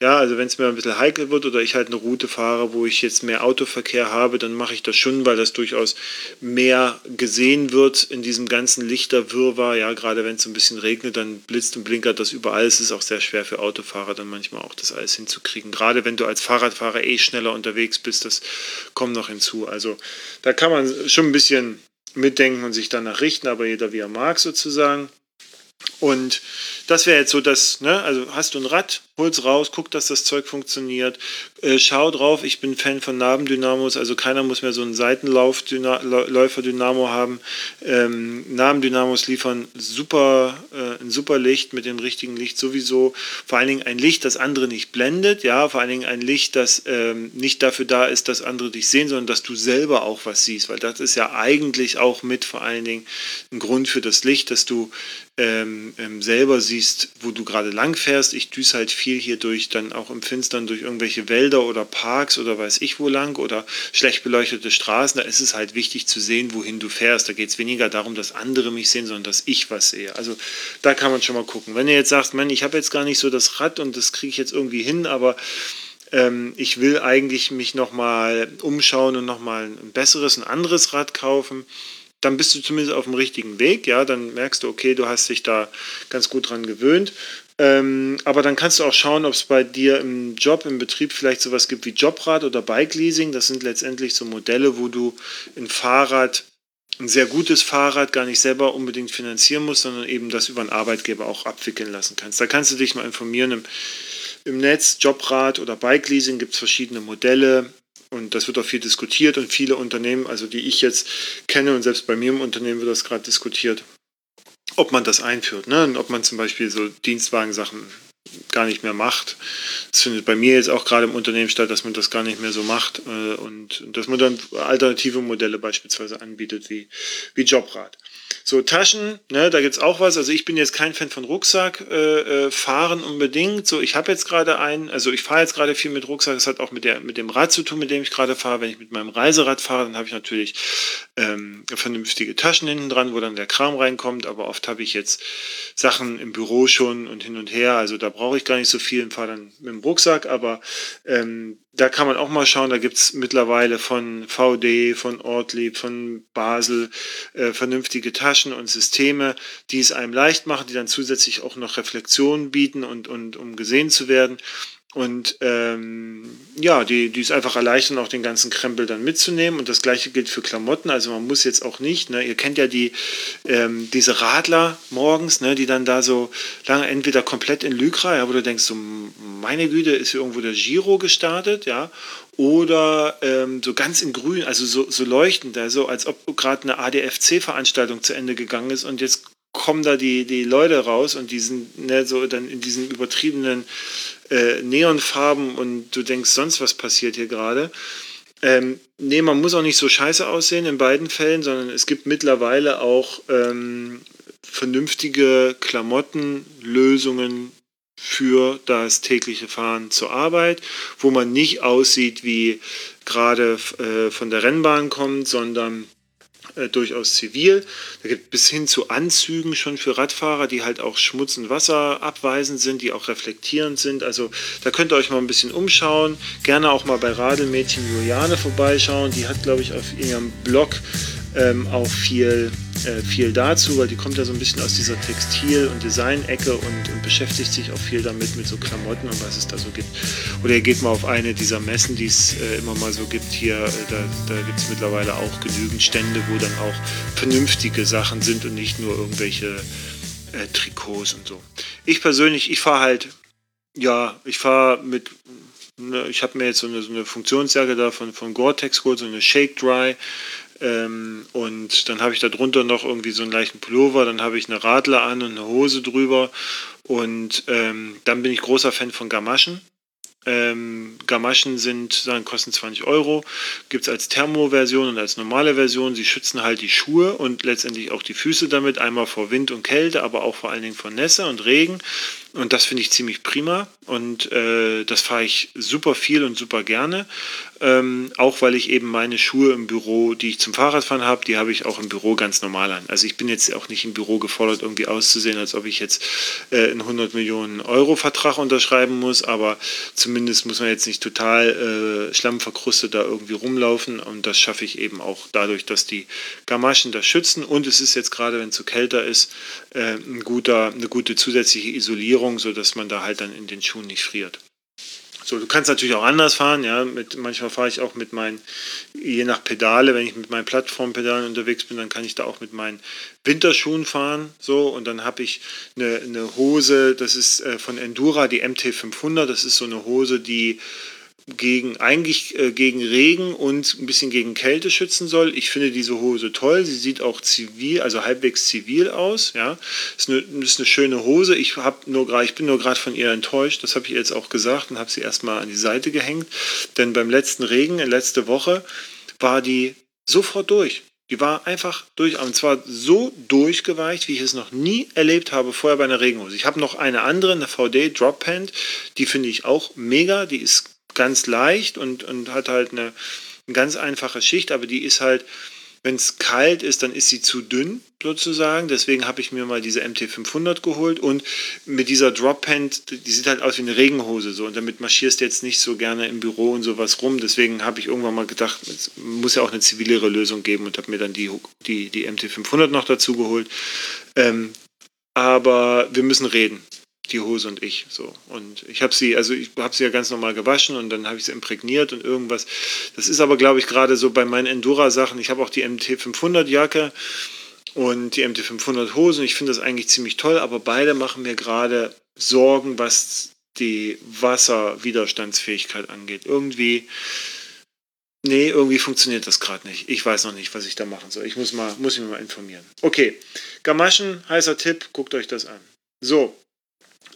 Ja, also wenn es mir ein bisschen heikel wird oder ich halt eine Route fahre, wo ich jetzt mehr Autoverkehr habe, dann mache ich das schon, weil das durchaus mehr gesehen wird in diesem ganzen Lichterwirrwarr. Ja, gerade wenn es ein bisschen regnet, dann blitzt und blinkert das überall. Es ist auch sehr schwer für Autofahrer dann manchmal auch das alles hinzukriegen. Gerade wenn du als Fahrradfahrer eh schneller unterwegs bist, das kommt noch hinzu. Also da kann man schon ein bisschen mitdenken und sich danach richten, aber jeder wie er mag sozusagen. Und das wäre jetzt so das, ne? also hast du ein Rad, hol's raus, guck, dass das Zeug funktioniert, äh, schau drauf, ich bin Fan von Nabendynamos, also keiner muss mehr so einen Seitenläufer-Dynamo haben. Ähm, Nabendynamos liefern super, äh, ein super Licht mit dem richtigen Licht sowieso, vor allen Dingen ein Licht, das andere nicht blendet, ja, vor allen Dingen ein Licht, das ähm, nicht dafür da ist, dass andere dich sehen, sondern dass du selber auch was siehst, weil das ist ja eigentlich auch mit vor allen Dingen ein Grund für das Licht, dass du ähm, ähm, selber siehst, wo du gerade lang fährst. Ich düse halt viel hier durch, dann auch im Finstern durch irgendwelche Wälder oder Parks oder weiß ich wo lang oder schlecht beleuchtete Straßen. Da ist es halt wichtig zu sehen, wohin du fährst. Da geht es weniger darum, dass andere mich sehen, sondern dass ich was sehe. Also da kann man schon mal gucken. Wenn ihr jetzt sagt, Mann, ich habe jetzt gar nicht so das Rad und das kriege ich jetzt irgendwie hin, aber ähm, ich will eigentlich mich nochmal umschauen und nochmal ein besseres, ein anderes Rad kaufen dann bist du zumindest auf dem richtigen Weg. Ja, dann merkst du, okay, du hast dich da ganz gut dran gewöhnt. Ähm, aber dann kannst du auch schauen, ob es bei dir im Job, im Betrieb vielleicht sowas gibt wie Jobrad oder Bike Leasing. Das sind letztendlich so Modelle, wo du ein Fahrrad, ein sehr gutes Fahrrad, gar nicht selber unbedingt finanzieren musst, sondern eben das über einen Arbeitgeber auch abwickeln lassen kannst. Da kannst du dich mal informieren im, im Netz. Jobrad oder Bike Leasing gibt es verschiedene Modelle. Und das wird auch viel diskutiert und viele Unternehmen, also die ich jetzt kenne und selbst bei mir im Unternehmen wird das gerade diskutiert, ob man das einführt. Ne? Und ob man zum Beispiel so Dienstwagensachen gar nicht mehr macht. Das findet bei mir jetzt auch gerade im Unternehmen statt, dass man das gar nicht mehr so macht äh, und, dass man dann alternative Modelle beispielsweise anbietet wie, wie Jobrad. So, Taschen, ne, da gibt es auch was. Also ich bin jetzt kein Fan von Rucksack äh, äh, fahren unbedingt. So, ich habe jetzt gerade einen, also ich fahre jetzt gerade viel mit Rucksack. Das hat auch mit, der, mit dem Rad zu tun, mit dem ich gerade fahre. Wenn ich mit meinem Reiserad fahre, dann habe ich natürlich ähm, vernünftige Taschen hinten dran, wo dann der Kram reinkommt. Aber oft habe ich jetzt Sachen im Büro schon und hin und her. Also da brauche ich gar nicht so viel und fahre dann mit dem Rucksack. Aber ähm, da kann man auch mal schauen, da gibt es mittlerweile von VD, von Ortlieb, von Basel äh, vernünftige Taschen und Systeme, die es einem leicht machen, die dann zusätzlich auch noch Reflexionen bieten und, und um gesehen zu werden. Und ähm, ja, die, die ist einfach erleichtern, auch den ganzen Krempel dann mitzunehmen. Und das gleiche gilt für Klamotten. Also man muss jetzt auch nicht, ne, ihr kennt ja die, ähm, diese Radler morgens, ne, die dann da so lange entweder komplett in Lycra, ja, wo du denkst, so, meine Güte, ist hier irgendwo der Giro gestartet, ja, oder ähm, so ganz in grün, also so, so leuchtend, also als ob gerade eine ADFC-Veranstaltung zu Ende gegangen ist und jetzt kommen da die, die Leute raus und die sind ne, so dann in diesen übertriebenen äh, Neonfarben und du denkst, sonst was passiert hier gerade. Ähm, nee, man muss auch nicht so scheiße aussehen in beiden Fällen, sondern es gibt mittlerweile auch ähm, vernünftige Klamottenlösungen für das tägliche Fahren zur Arbeit, wo man nicht aussieht wie gerade äh, von der Rennbahn kommt, sondern äh, durchaus zivil. Da gibt bis hin zu Anzügen schon für Radfahrer, die halt auch Schmutz und Wasser abweisend sind, die auch reflektierend sind. Also da könnt ihr euch mal ein bisschen umschauen. Gerne auch mal bei Radelmädchen Juliane vorbeischauen. Die hat, glaube ich, auf ihrem Blog ähm, auch viel, äh, viel dazu, weil die kommt ja so ein bisschen aus dieser Textil- und Design-Ecke und, und, beschäftigt sich auch viel damit, mit so Klamotten und was es da so gibt. Oder ihr geht mal auf eine dieser Messen, die es äh, immer mal so gibt hier. Äh, da, da gibt es mittlerweile auch genügend Stände, wo dann auch vernünftige Sachen sind und nicht nur irgendwelche äh, Trikots und so. Ich persönlich, ich fahre halt, ja, ich fahre mit ne, ich habe mir jetzt so eine, so eine Funktionsjacke da von, von Gore-Tex geholt, so eine Shake Dry Ähm, und dann habe ich da drunter noch irgendwie so einen leichten Pullover, dann habe ich eine Radler an und eine Hose drüber. Und ähm, dann bin ich großer Fan von Gamaschen. Ähm, Gamaschen sind, sagen, kosten 20 Euro. Gibt es als Thermo-Version und als normale Version. Sie schützen halt die Schuhe und letztendlich auch die Füße damit. Einmal vor Wind und Kälte, aber auch vor allen Dingen vor Nässe und Regen. Und das finde ich ziemlich prima. Und äh, das fahre ich super viel und super gerne. Ähm, auch weil ich eben meine Schuhe im Büro, die ich zum Fahrradfahren habe, die habe ich auch im Büro ganz normal an. Also ich bin jetzt auch nicht im Büro gefordert, irgendwie auszusehen, als ob ich jetzt äh, einen 100 Millionen Euro Vertrag unterschreiben muss. Aber zumindest muss man jetzt nicht total äh, schlammverkrustet da irgendwie rumlaufen. Und das schaffe ich eben auch dadurch, dass die Gamaschen das schützen. Und es ist jetzt gerade, wenn es zu kälter ist, äh, ein guter, eine gute zusätzliche Isolierung, sodass man da halt dann in den Schuhen nicht friert. So, du kannst natürlich auch anders fahren, ja. Mit, manchmal fahre ich auch mit meinen, je nach Pedale, wenn ich mit meinen Plattformpedalen unterwegs bin, dann kann ich da auch mit meinen Winterschuhen fahren. So, und dann habe ich eine, eine Hose, das ist äh, von Endura, die MT500. Das ist so eine Hose, die gegen eigentlich äh, gegen Regen und ein bisschen gegen Kälte schützen soll. Ich finde diese Hose toll. Sie sieht auch zivil, also halbwegs zivil aus. Ja, ist eine, ist eine schöne Hose. Ich habe nur gerade, ich bin nur gerade von ihr enttäuscht. Das habe ich jetzt auch gesagt und habe sie erstmal an die Seite gehängt. Denn beim letzten Regen letzte Woche war die sofort durch. Die war einfach durch, und zwar so durchgeweicht, wie ich es noch nie erlebt habe vorher bei einer Regenhose. Ich habe noch eine andere, eine VD Drop Pant, die finde ich auch mega. Die ist ganz leicht und, und hat halt eine, eine ganz einfache Schicht, aber die ist halt, wenn es kalt ist, dann ist sie zu dünn sozusagen. Deswegen habe ich mir mal diese MT500 geholt und mit dieser Drop Pant, die sieht halt aus wie eine Regenhose so und damit marschierst du jetzt nicht so gerne im Büro und sowas rum. Deswegen habe ich irgendwann mal gedacht, es muss ja auch eine zivilere Lösung geben und habe mir dann die, die, die MT500 noch dazu geholt. Ähm, aber wir müssen reden die Hose und ich so. Und ich habe sie also ich habe sie ja ganz normal gewaschen und dann habe ich sie imprägniert und irgendwas. Das ist aber glaube ich gerade so bei meinen Endura Sachen ich habe auch die MT 500 Jacke und die MT 500 Hosen ich finde das eigentlich ziemlich toll aber beide machen mir gerade Sorgen was die Wasserwiderstandsfähigkeit angeht. Irgendwie nee irgendwie funktioniert das gerade nicht. Ich weiß noch nicht was ich da machen soll. Ich muss mal muss mich mal informieren. Okay Gamaschen heißer Tipp guckt euch das an. So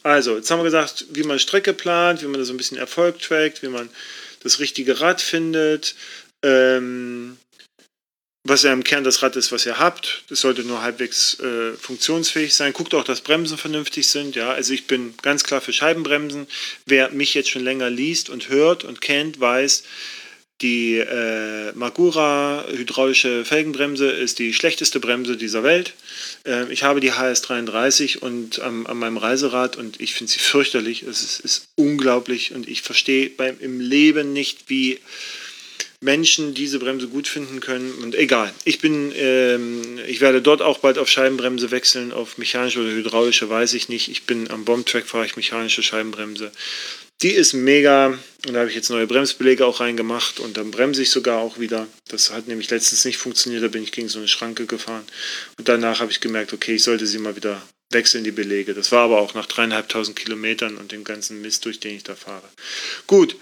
also, jetzt haben wir gesagt, wie man Strecke plant, wie man da so ein bisschen Erfolg trackt, wie man das richtige Rad findet, ähm, was ja im Kern das Rad ist, was ihr habt. Das sollte nur halbwegs äh, funktionsfähig sein. Guckt auch, dass Bremsen vernünftig sind. Ja, also ich bin ganz klar für Scheibenbremsen. Wer mich jetzt schon länger liest und hört und kennt, weiß, die äh, Magura hydraulische Felgenbremse ist die schlechteste Bremse dieser Welt. Äh, ich habe die HS33 und ähm, an meinem Reiserad und ich finde sie <laughs> fürchterlich. Es ist, ist, unglaublich und ich verstehe im Leben nicht, wie Menschen diese Bremse gut finden können. Und egal, ich bin, ähm, ich werde dort auch bald auf Scheibenbremse wechseln, auf mechanische oder hydraulische, weiß ich nicht. Ich bin am Bombtrack fahre ich mechanische Scheibenbremse. Die ist mega und da habe ich jetzt neue Bremsbeläge auch reingemacht und dann bremse ich sogar auch wieder. Das hat nämlich letztens nicht funktioniert, da bin ich gegen so eine Schranke gefahren und danach habe ich gemerkt, okay, ich sollte sie mal wieder wechseln, die Belege. Das war aber auch nach dreieinhalbtausend Kilometern und dem ganzen Mist, durch den ich da fahre. Gut,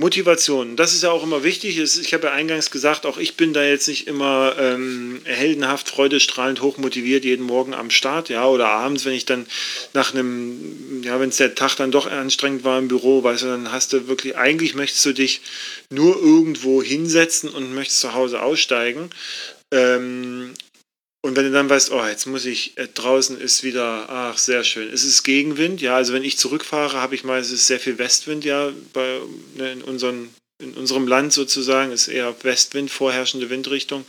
Motivation, das ist ja auch immer wichtig. Ich habe ja eingangs gesagt, auch ich bin da jetzt nicht immer ähm, heldenhaft, freudestrahlend, hochmotiviert jeden Morgen am Start, ja, oder abends, wenn ich dann nach einem, ja, wenn es der Tag dann doch anstrengend war im Büro, weißt du, dann hast du wirklich, eigentlich möchtest du dich nur irgendwo hinsetzen und möchtest zu Hause aussteigen. Ähm, und wenn du dann weißt, oh, jetzt muss ich, äh, draußen ist wieder, ach, sehr schön. Es ist Gegenwind, ja, also wenn ich zurückfahre, habe ich meistens sehr viel Westwind, ja, bei, ne, in, unseren, in unserem Land sozusagen, ist eher Westwind, vorherrschende Windrichtung.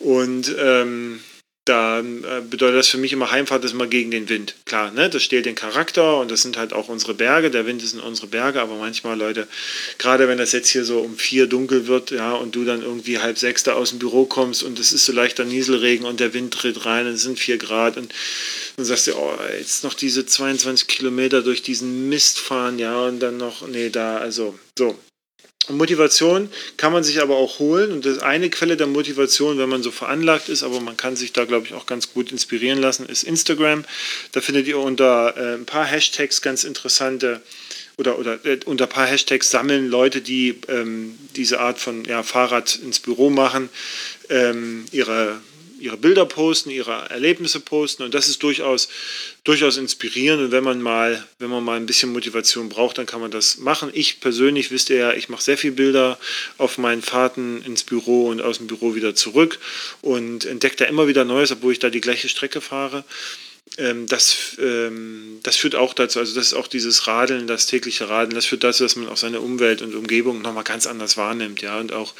Und ähm, da äh, bedeutet das für mich immer Heimfahrt ist immer gegen den Wind. Klar, ne, das stellt den Charakter und das sind halt auch unsere Berge. Der Wind sind unsere Berge, aber manchmal, Leute, gerade wenn das jetzt hier so um vier dunkel wird, ja, und du dann irgendwie halb sechs da aus dem Büro kommst und es ist so leichter Nieselregen und der Wind tritt rein und es sind vier Grad und dann sagst du, oh, jetzt noch diese 22 Kilometer durch diesen Mist fahren, ja, und dann noch, nee, da, also, so, Motivation kann man sich aber auch holen und das eine Quelle der Motivation, wenn man so veranlagt ist, aber man kann sich da, glaube ich, auch ganz gut inspirieren lassen, ist Instagram. Da findet ihr unter äh, ein paar Hashtags ganz interessante oder, oder äh, unter ein paar Hashtags sammeln Leute, die ähm, diese Art von ja, Fahrrad ins Büro machen, ähm, ihre ihre Bilder posten, ihre Erlebnisse posten und das ist durchaus, durchaus inspirierend und wenn man mal, wenn man mal ein bisschen Motivation braucht, dann kann man das machen. Ich persönlich, wisst ihr ja, ich mache sehr viele Bilder auf meinen Fahrten ins Büro und aus dem Büro wieder zurück und entdecke da immer wieder Neues, obwohl ich da die gleiche Strecke fahre das, ähm, das führt auch dazu, also das ist auch dieses Radeln, das tägliche Radeln, das führt dazu, dass man auch seine Umwelt und Umgebung nochmal ganz anders wahrnimmt, ja, und auch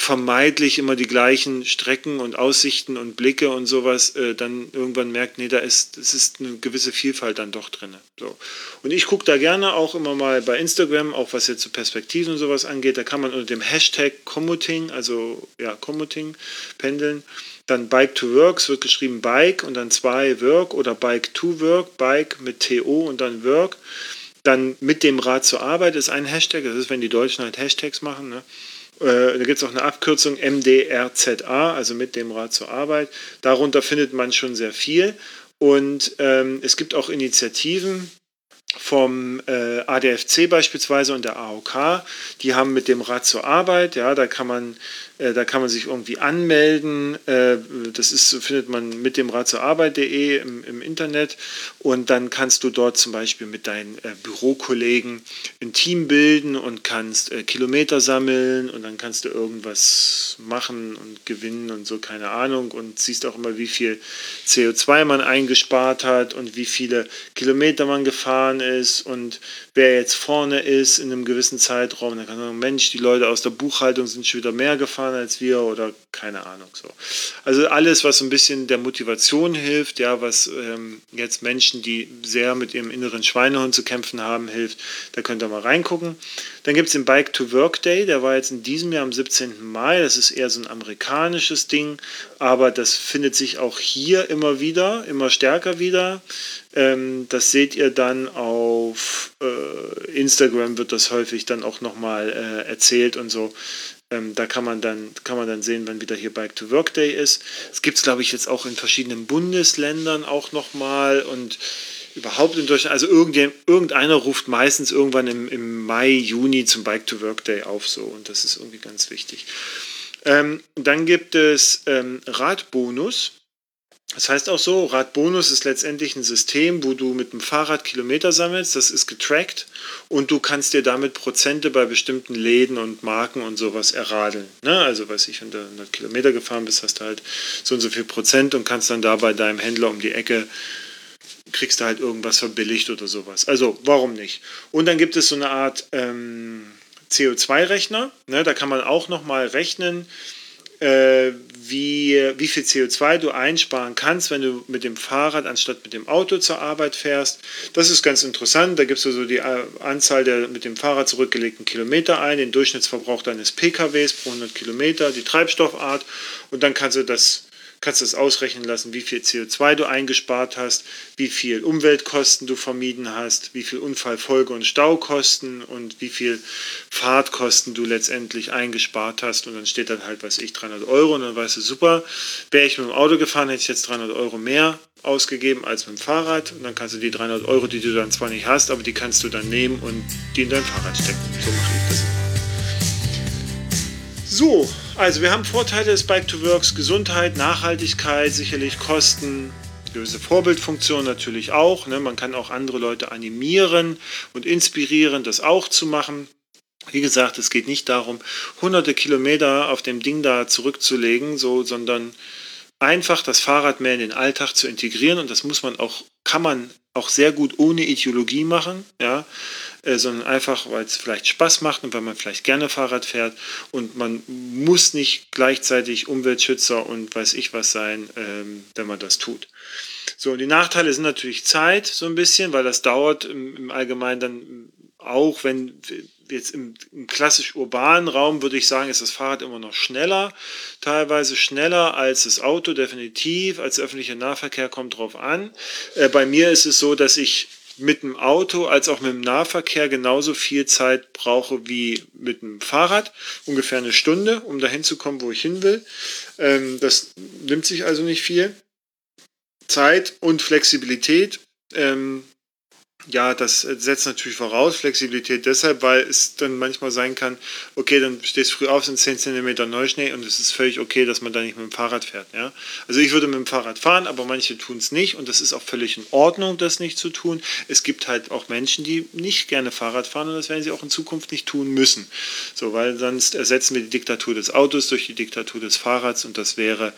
vermeidlich immer die gleichen Strecken und Aussichten und Blicke und sowas äh, dann irgendwann merkt, nee, da ist, es ist eine gewisse Vielfalt dann doch drin. So. Und ich gucke da gerne auch immer mal bei Instagram, auch was jetzt so Perspektiven und sowas angeht, da kann man unter dem Hashtag Commuting, also ja, Commuting, pendeln, dann Bike to Work, es wird geschrieben Bike und dann zwei Work oder Bike to Work, Bike mit TO und dann Work. Dann mit dem Rad zur Arbeit ist ein Hashtag, das ist, wenn die Deutschen halt Hashtags machen. Ne? Äh, da gibt es auch eine Abkürzung MDRZA, also mit dem Rad zur Arbeit. Darunter findet man schon sehr viel. Und ähm, es gibt auch Initiativen, vom äh, ADFC beispielsweise und der AOK, die haben mit dem Rad zur Arbeit, ja, da kann man äh, da kann man sich irgendwie anmelden. Äh, das ist, findet man mit dem Rad zur Arbeit.de im, im, Internet. Und dann kannst du dort zum Beispiel mit deinen äh, Bürokollegen ein Team bilden und kannst Kilometer sammeln und dann kannst du irgendwas machen und gewinnen und so, keine Ahnung. Und siehst auch immer, wie viel CO2 man eingespart hat und wie viele Kilometer man gefahren ist und wer jetzt vorne ist in einem gewissen Zeitraum. Dann kann man sagen, Mensch, die Leute aus der Buchhaltung sind schon wieder mehr gefahren fahren als wir oder keine Ahnung so. Also alles, was so ein bisschen der Motivation hilft, ja, was ähm, jetzt Menschen, die sehr mit ihrem inneren Schweinehund zu kämpfen haben, hilft, da könnt ihr mal reingucken. Dann gibt es den Bike to Work Day, der war jetzt in diesem Jahr am 17. Mai. Das ist eher so ein amerikanisches Ding, aber das findet sich auch hier immer wieder, immer stärker wieder. Ähm, das seht ihr dann auf äh, Instagram, wird das häufig dann auch nochmal äh, erzählt und so. Ähm, da kann man, dann, kann man dann sehen, wann wieder hier Bike to Work Day ist. Es gibt es, glaube ich, jetzt auch in verschiedenen Bundesländern auch nochmal und überhaupt in Deutschland. Also irgendeiner ruft meistens irgendwann im, im Mai, Juni zum Bike to Work Day auf so und das ist irgendwie ganz wichtig. Ähm, dann gibt es ähm, Radbonus. Das heißt auch so, Radbonus ist letztendlich ein System, wo du mit dem Fahrrad Kilometer sammelst, das ist getrackt und du kannst dir damit Prozente bei bestimmten Läden und Marken und sowas erradeln. Ne? Also weiß ich, wenn du 100 Kilometer gefahren bist, hast du halt so und so viel Prozent und kannst dann da bei deinem Händler um die Ecke kriegst du halt irgendwas verbilligt oder sowas. Also warum nicht? Und dann gibt es so eine Art ähm, CO2-Rechner, ne? da kann man auch nochmal rechnen, äh, wie, wie viel CO2 du einsparen kannst, wenn du mit dem Fahrrad anstatt mit dem Auto zur Arbeit fährst. Das ist ganz interessant. Da gibst du so die äh, Anzahl der mit dem Fahrrad zurückgelegten Kilometer ein, den Durchschnittsverbrauch deines PKWs pro 100 Kilometer, die Treibstoffart und dann kannst du das kannst du es ausrechnen lassen, wie viel CO2 du eingespart hast, wie viel Umweltkosten du vermieden hast, wie viel Unfallfolge- und Staukosten und wie viel Fahrtkosten du letztendlich eingespart hast. Und dann steht dann halt, weiß ich, 300 Euro und dann weißt du, super, wäre ich mit dem Auto gefahren, hätte ich jetzt 300 Euro mehr ausgegeben als mit dem Fahrrad. Und dann kannst du die 300 Euro, die du dann zwar nicht hast, aber die kannst du dann nehmen und die in dein Fahrrad stecken. So mache ich das. So, also wir haben Vorteile des Bike to Works, Gesundheit, Nachhaltigkeit, sicherlich Kosten, gewisse Vorbildfunktion natürlich auch. Ne? Man kann auch andere Leute animieren und inspirieren, das auch zu machen. Wie gesagt, es geht nicht darum, hunderte Kilometer auf dem Ding da zurückzulegen, so, sondern einfach das Fahrrad mehr in den Alltag zu integrieren. Und das muss man auch, kann man auch sehr gut ohne Ideologie machen. Ja? Äh, sondern einfach, weil es vielleicht Spaß macht und weil man vielleicht gerne Fahrrad fährt und man muss nicht gleichzeitig Umweltschützer und weiß ich was sein, ähm, wenn man das tut. So, und die Nachteile sind natürlich Zeit so ein bisschen, weil das dauert im, im Allgemeinen dann auch, wenn jetzt im, im, klassisch urbanen Raum würde ich sagen, ist das Fahrrad immer noch schneller, teilweise schneller als das Auto, definitiv, als öffentlicher Nahverkehr kommt drauf an. Äh, bei mir ist es so, dass ich mit dem Auto als auch mit dem Nahverkehr genauso viel Zeit brauche wie mit dem Fahrrad. Ungefähr eine Stunde, um dahin zu kommen, wo ich hin will. Ähm, das nimmt sich also nicht viel. Zeit und Flexibilität. Ähm, Ja, das setzt natürlich voraus, Flexibilität deshalb, weil es dann manchmal sein kann, okay, dann stehst du früh auf, sind 10 cm Neuschnee und es ist völlig okay, dass man da nicht mit dem Fahrrad fährt. Ja? Also ich würde mit dem Fahrrad fahren, aber manche tun es nicht und das ist auch völlig in Ordnung, das nicht zu tun. Es gibt halt auch Menschen, die nicht gerne Fahrrad fahren und das werden sie auch in Zukunft nicht tun müssen. So, weil sonst ersetzen wir die Diktatur des Autos durch die Diktatur des Fahrrads und das wäre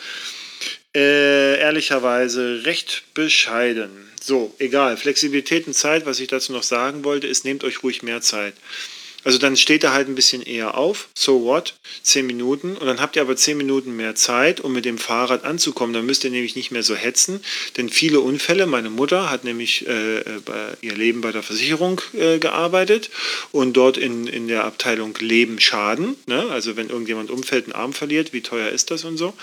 äh, ehrlicherweise recht bescheiden. So, egal. Flexibilität und Zeit, was ich dazu noch sagen wollte, ist, nehmt euch ruhig mehr Zeit. Also dann steht er halt ein bisschen eher auf, so what, 10 Minuten und dann habt ihr aber 10 Minuten mehr Zeit, um mit dem Fahrrad anzukommen. Dann müsst ihr nämlich nicht mehr so hetzen, denn viele Unfälle, meine Mutter hat nämlich äh, bei, ihr Leben bei der Versicherung äh, gearbeitet und dort in, in der Abteilung Leben Schaden, ne? also wenn irgendjemand umfällt, einen Arm verliert, wie teuer ist das und so.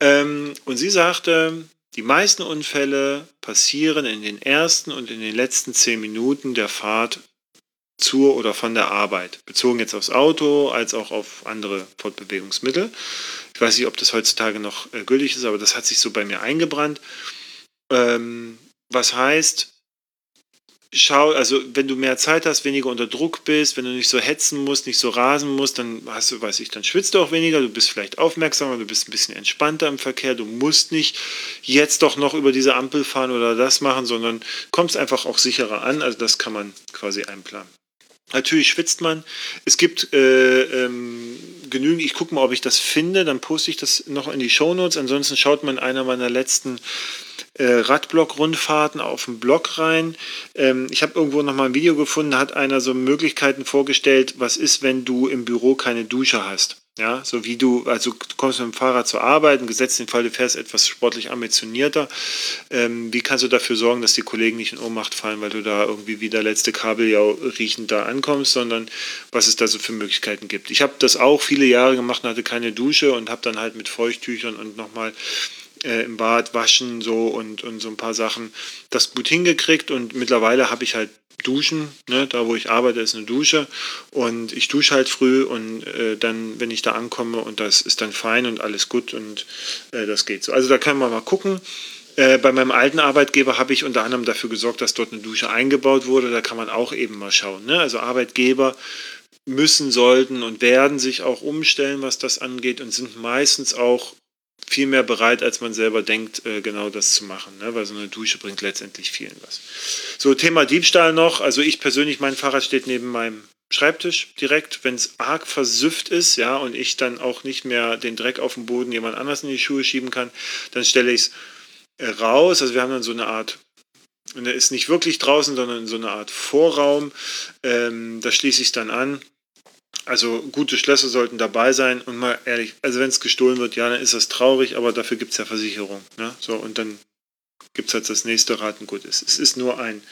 Ähm, und sie sagte, die meisten Unfälle passieren in den ersten und in den letzten zehn Minuten der Fahrt zur oder von der Arbeit. Bezogen jetzt aufs Auto als auch auf andere Fortbewegungsmittel. Ich weiß nicht, ob das heutzutage noch äh, gültig ist, aber das hat sich so bei mir eingebrannt. Ähm, was heißt, schau, also wenn du mehr Zeit hast, weniger unter Druck bist, wenn du nicht so hetzen musst, nicht so rasen musst, dann hast du, weiß ich, dann schwitzt du auch weniger, du bist vielleicht aufmerksamer, du bist ein bisschen entspannter im Verkehr, du musst nicht jetzt doch noch über diese Ampel fahren oder das machen, sondern kommst einfach auch sicherer an. Also das kann man quasi einplanen. Natürlich schwitzt man. Es gibt äh, ähm, genügend, ich gucke mal, ob ich das finde, dann poste ich das noch in die Shownotes. Ansonsten schaut man einer meiner letzten Radblock-Rundfahrten auf dem Blog rein. Ähm, ich habe irgendwo noch mal ein Video gefunden, da hat einer so Möglichkeiten vorgestellt, was ist, wenn du im Büro keine Dusche hast. Ja, so wie du, also du kommst mit dem Fahrrad zur Arbeit, gesetzt den Fall, du fährst etwas sportlich ambitionierter. Ähm, wie kannst du dafür sorgen, dass die Kollegen nicht in Ohnmacht fallen, weil du da irgendwie wie der letzte Kabeljau riechend da ankommst, sondern was es da so für Möglichkeiten gibt. Ich habe das auch viele Jahre gemacht und hatte keine Dusche und habe dann halt mit Feuchttüchern und nochmal äh, im Bad waschen so und, und so ein paar Sachen das gut hingekriegt und mittlerweile habe ich halt Duschen, ne? da wo ich arbeite ist eine Dusche und ich dusche halt früh und äh, dann, wenn ich da ankomme und das ist dann fein und alles gut und äh, das geht so. Also da können wir mal gucken. Äh, bei meinem alten Arbeitgeber habe ich unter anderem dafür gesorgt, dass dort eine Dusche eingebaut wurde. Da kann man auch eben mal schauen. Ne? Also Arbeitgeber müssen, sollten und werden sich auch umstellen, was das angeht und sind meistens auch viel mehr bereit, als man selber denkt, äh, genau das zu machen. Ne? Weil so eine Dusche bringt letztendlich vielen was. So, Thema Diebstahl noch. Also ich persönlich, mein Fahrrad steht neben meinem Schreibtisch direkt, wenn es arg versüfft ist, ja, und ich dann auch nicht mehr den Dreck auf dem Boden jemand anders in die Schuhe schieben kann, dann stelle ich es äh, raus. Also wir haben dann so eine Art und er ist nicht wirklich draußen, sondern in so eine Art Vorraum. Ähm, da schließe ich es dann an also gute Schlösser sollten dabei sein und mal ehrlich, also wenn es gestohlen wird, ja, dann ist das traurig, aber dafür gibt es ja Versicherung. Ne? So, und dann gibt es halt das nächste Raten. Gut, es, ist nur ein,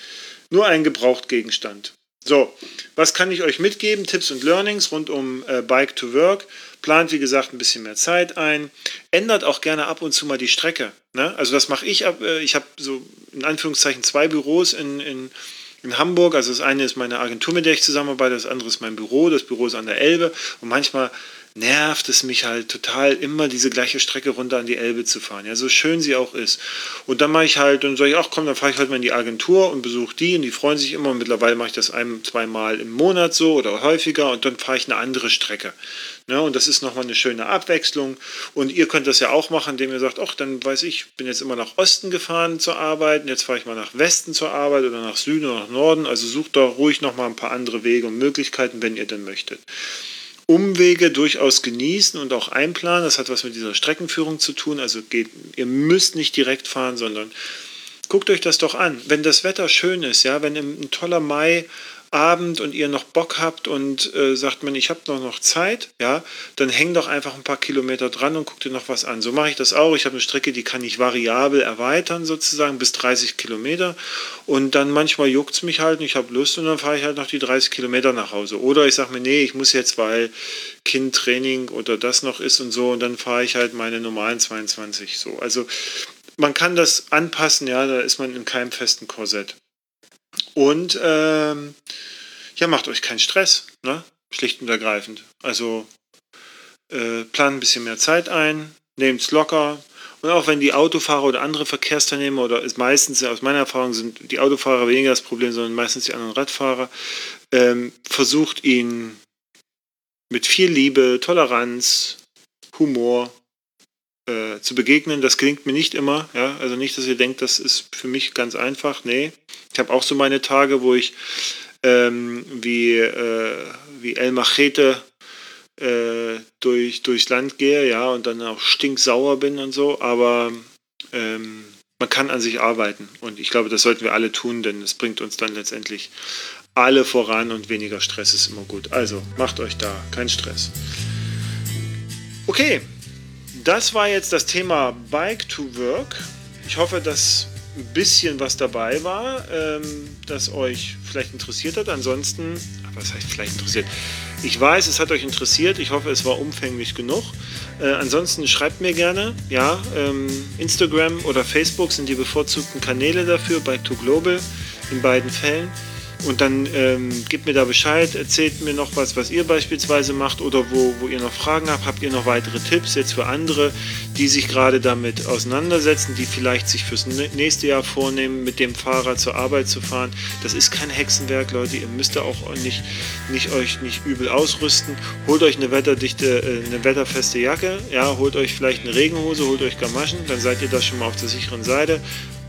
nur ein Gebrauchtgegenstand. So, was kann ich euch mitgeben? Tipps und Learnings rund um äh, Bike to Work. Plant, wie gesagt, ein bisschen mehr Zeit ein. Ändert auch gerne ab und zu mal die Strecke. Ne? Also das mache ich. Äh, ich habe so in Anführungszeichen zwei Büros in, in in Hamburg. Also das eine ist meine Agentur, mit der ich zusammenarbeite, das andere ist mein Büro. Das Büro ist an der Elbe und manchmal nervt es mich halt total, immer diese gleiche Strecke runter an die Elbe zu fahren. Ja, so schön sie auch ist. Und dann mache ich halt, und sage ich, ach komm, dann fahre ich halt mal in die Agentur und besuche die und die freuen sich immer. Und mittlerweile mache ich das ein, zweimal im Monat so oder häufiger und dann fahre ich eine andere Strecke. Ja, und das ist nochmal eine schöne Abwechslung. Und ihr könnt das ja auch machen, indem ihr sagt, ach, dann weiß ich, bin jetzt immer nach Osten gefahren zur Arbeit, und jetzt fahre ich mal nach Westen zur Arbeit oder nach Süden oder nach Norden. Also sucht da ruhig nochmal ein paar andere Wege und Möglichkeiten, wenn ihr denn möchtet. Umwege durchaus genießen und auch einplanen. Das hat was mit dieser Streckenführung zu tun. Also geht, ihr müsst nicht direkt fahren, sondern guckt euch das doch an. Wenn das Wetter schön ist, ja, wenn ein toller Mai Abend und ihr noch Bock habt und äh, sagt man, ich habe noch, noch Zeit, ja, dann häng doch einfach ein paar Kilometer dran und guck dir noch was an. So mache ich das auch. Ich habe eine Strecke, die kann ich variabel erweitern, sozusagen bis 30 Kilometer. Und dann manchmal juckt es mich halt und ich habe Lust und dann fahre ich halt noch die 30 Kilometer nach Hause. Oder ich sage mir, nee, ich muss jetzt, weil Kindtraining oder das noch ist und so, und dann fahre ich halt meine normalen 22 so. Also man kann das anpassen, ja, da ist man in keinem festen Korsett. Und ähm, ja, macht euch keinen Stress, ne? schlicht und ergreifend. Also äh, plant ein bisschen mehr Zeit ein, nehmt es locker Und auch wenn die Autofahrer oder andere Verkehrsteilnehmer oder ist meistens, aus meiner Erfahrung sind die Autofahrer weniger das Problem, sondern meistens die anderen Radfahrer, ähm, versucht ihn mit viel Liebe, Toleranz, Humor äh, zu begegnen. Das gelingt mir nicht immer. Ja? Also nicht, dass ihr denkt, das ist für mich ganz einfach. Nee, ich habe auch so meine Tage, wo ich ähm, wie, äh, wie El Machete äh, durch, durchs Land gehe, ja, und dann auch stinksauer bin und so, aber ähm, man kann an sich arbeiten und ich glaube, das sollten wir alle tun, denn es bringt uns dann letztendlich alle voran und weniger Stress ist immer gut. Also macht euch da keinen Stress. Okay, das war jetzt das Thema Bike to Work. Ich hoffe, dass ein bisschen was dabei war, ähm, das euch vielleicht interessiert hat. Ansonsten, was heißt vielleicht interessiert? Ich weiß, es hat euch interessiert. Ich hoffe, es war umfänglich genug. Äh, ansonsten schreibt mir gerne. Ja, ähm, Instagram oder Facebook sind die bevorzugten Kanäle dafür. Bike to Global in beiden Fällen. Und dann ähm, gebt mir da Bescheid, erzählt mir noch was, was ihr beispielsweise macht oder wo, wo ihr noch Fragen habt. Habt ihr noch weitere Tipps jetzt für andere, die sich gerade damit auseinandersetzen, die vielleicht sich fürs nächste Jahr vornehmen, mit dem Fahrrad zur Arbeit zu fahren? Das ist kein Hexenwerk, Leute. Ihr müsst da auch nicht, nicht euch nicht übel ausrüsten. Holt euch eine wetterdichte, äh, eine wetterfeste Jacke, ja, holt euch vielleicht eine Regenhose, holt euch Gamaschen, dann seid ihr da schon mal auf der sicheren Seite.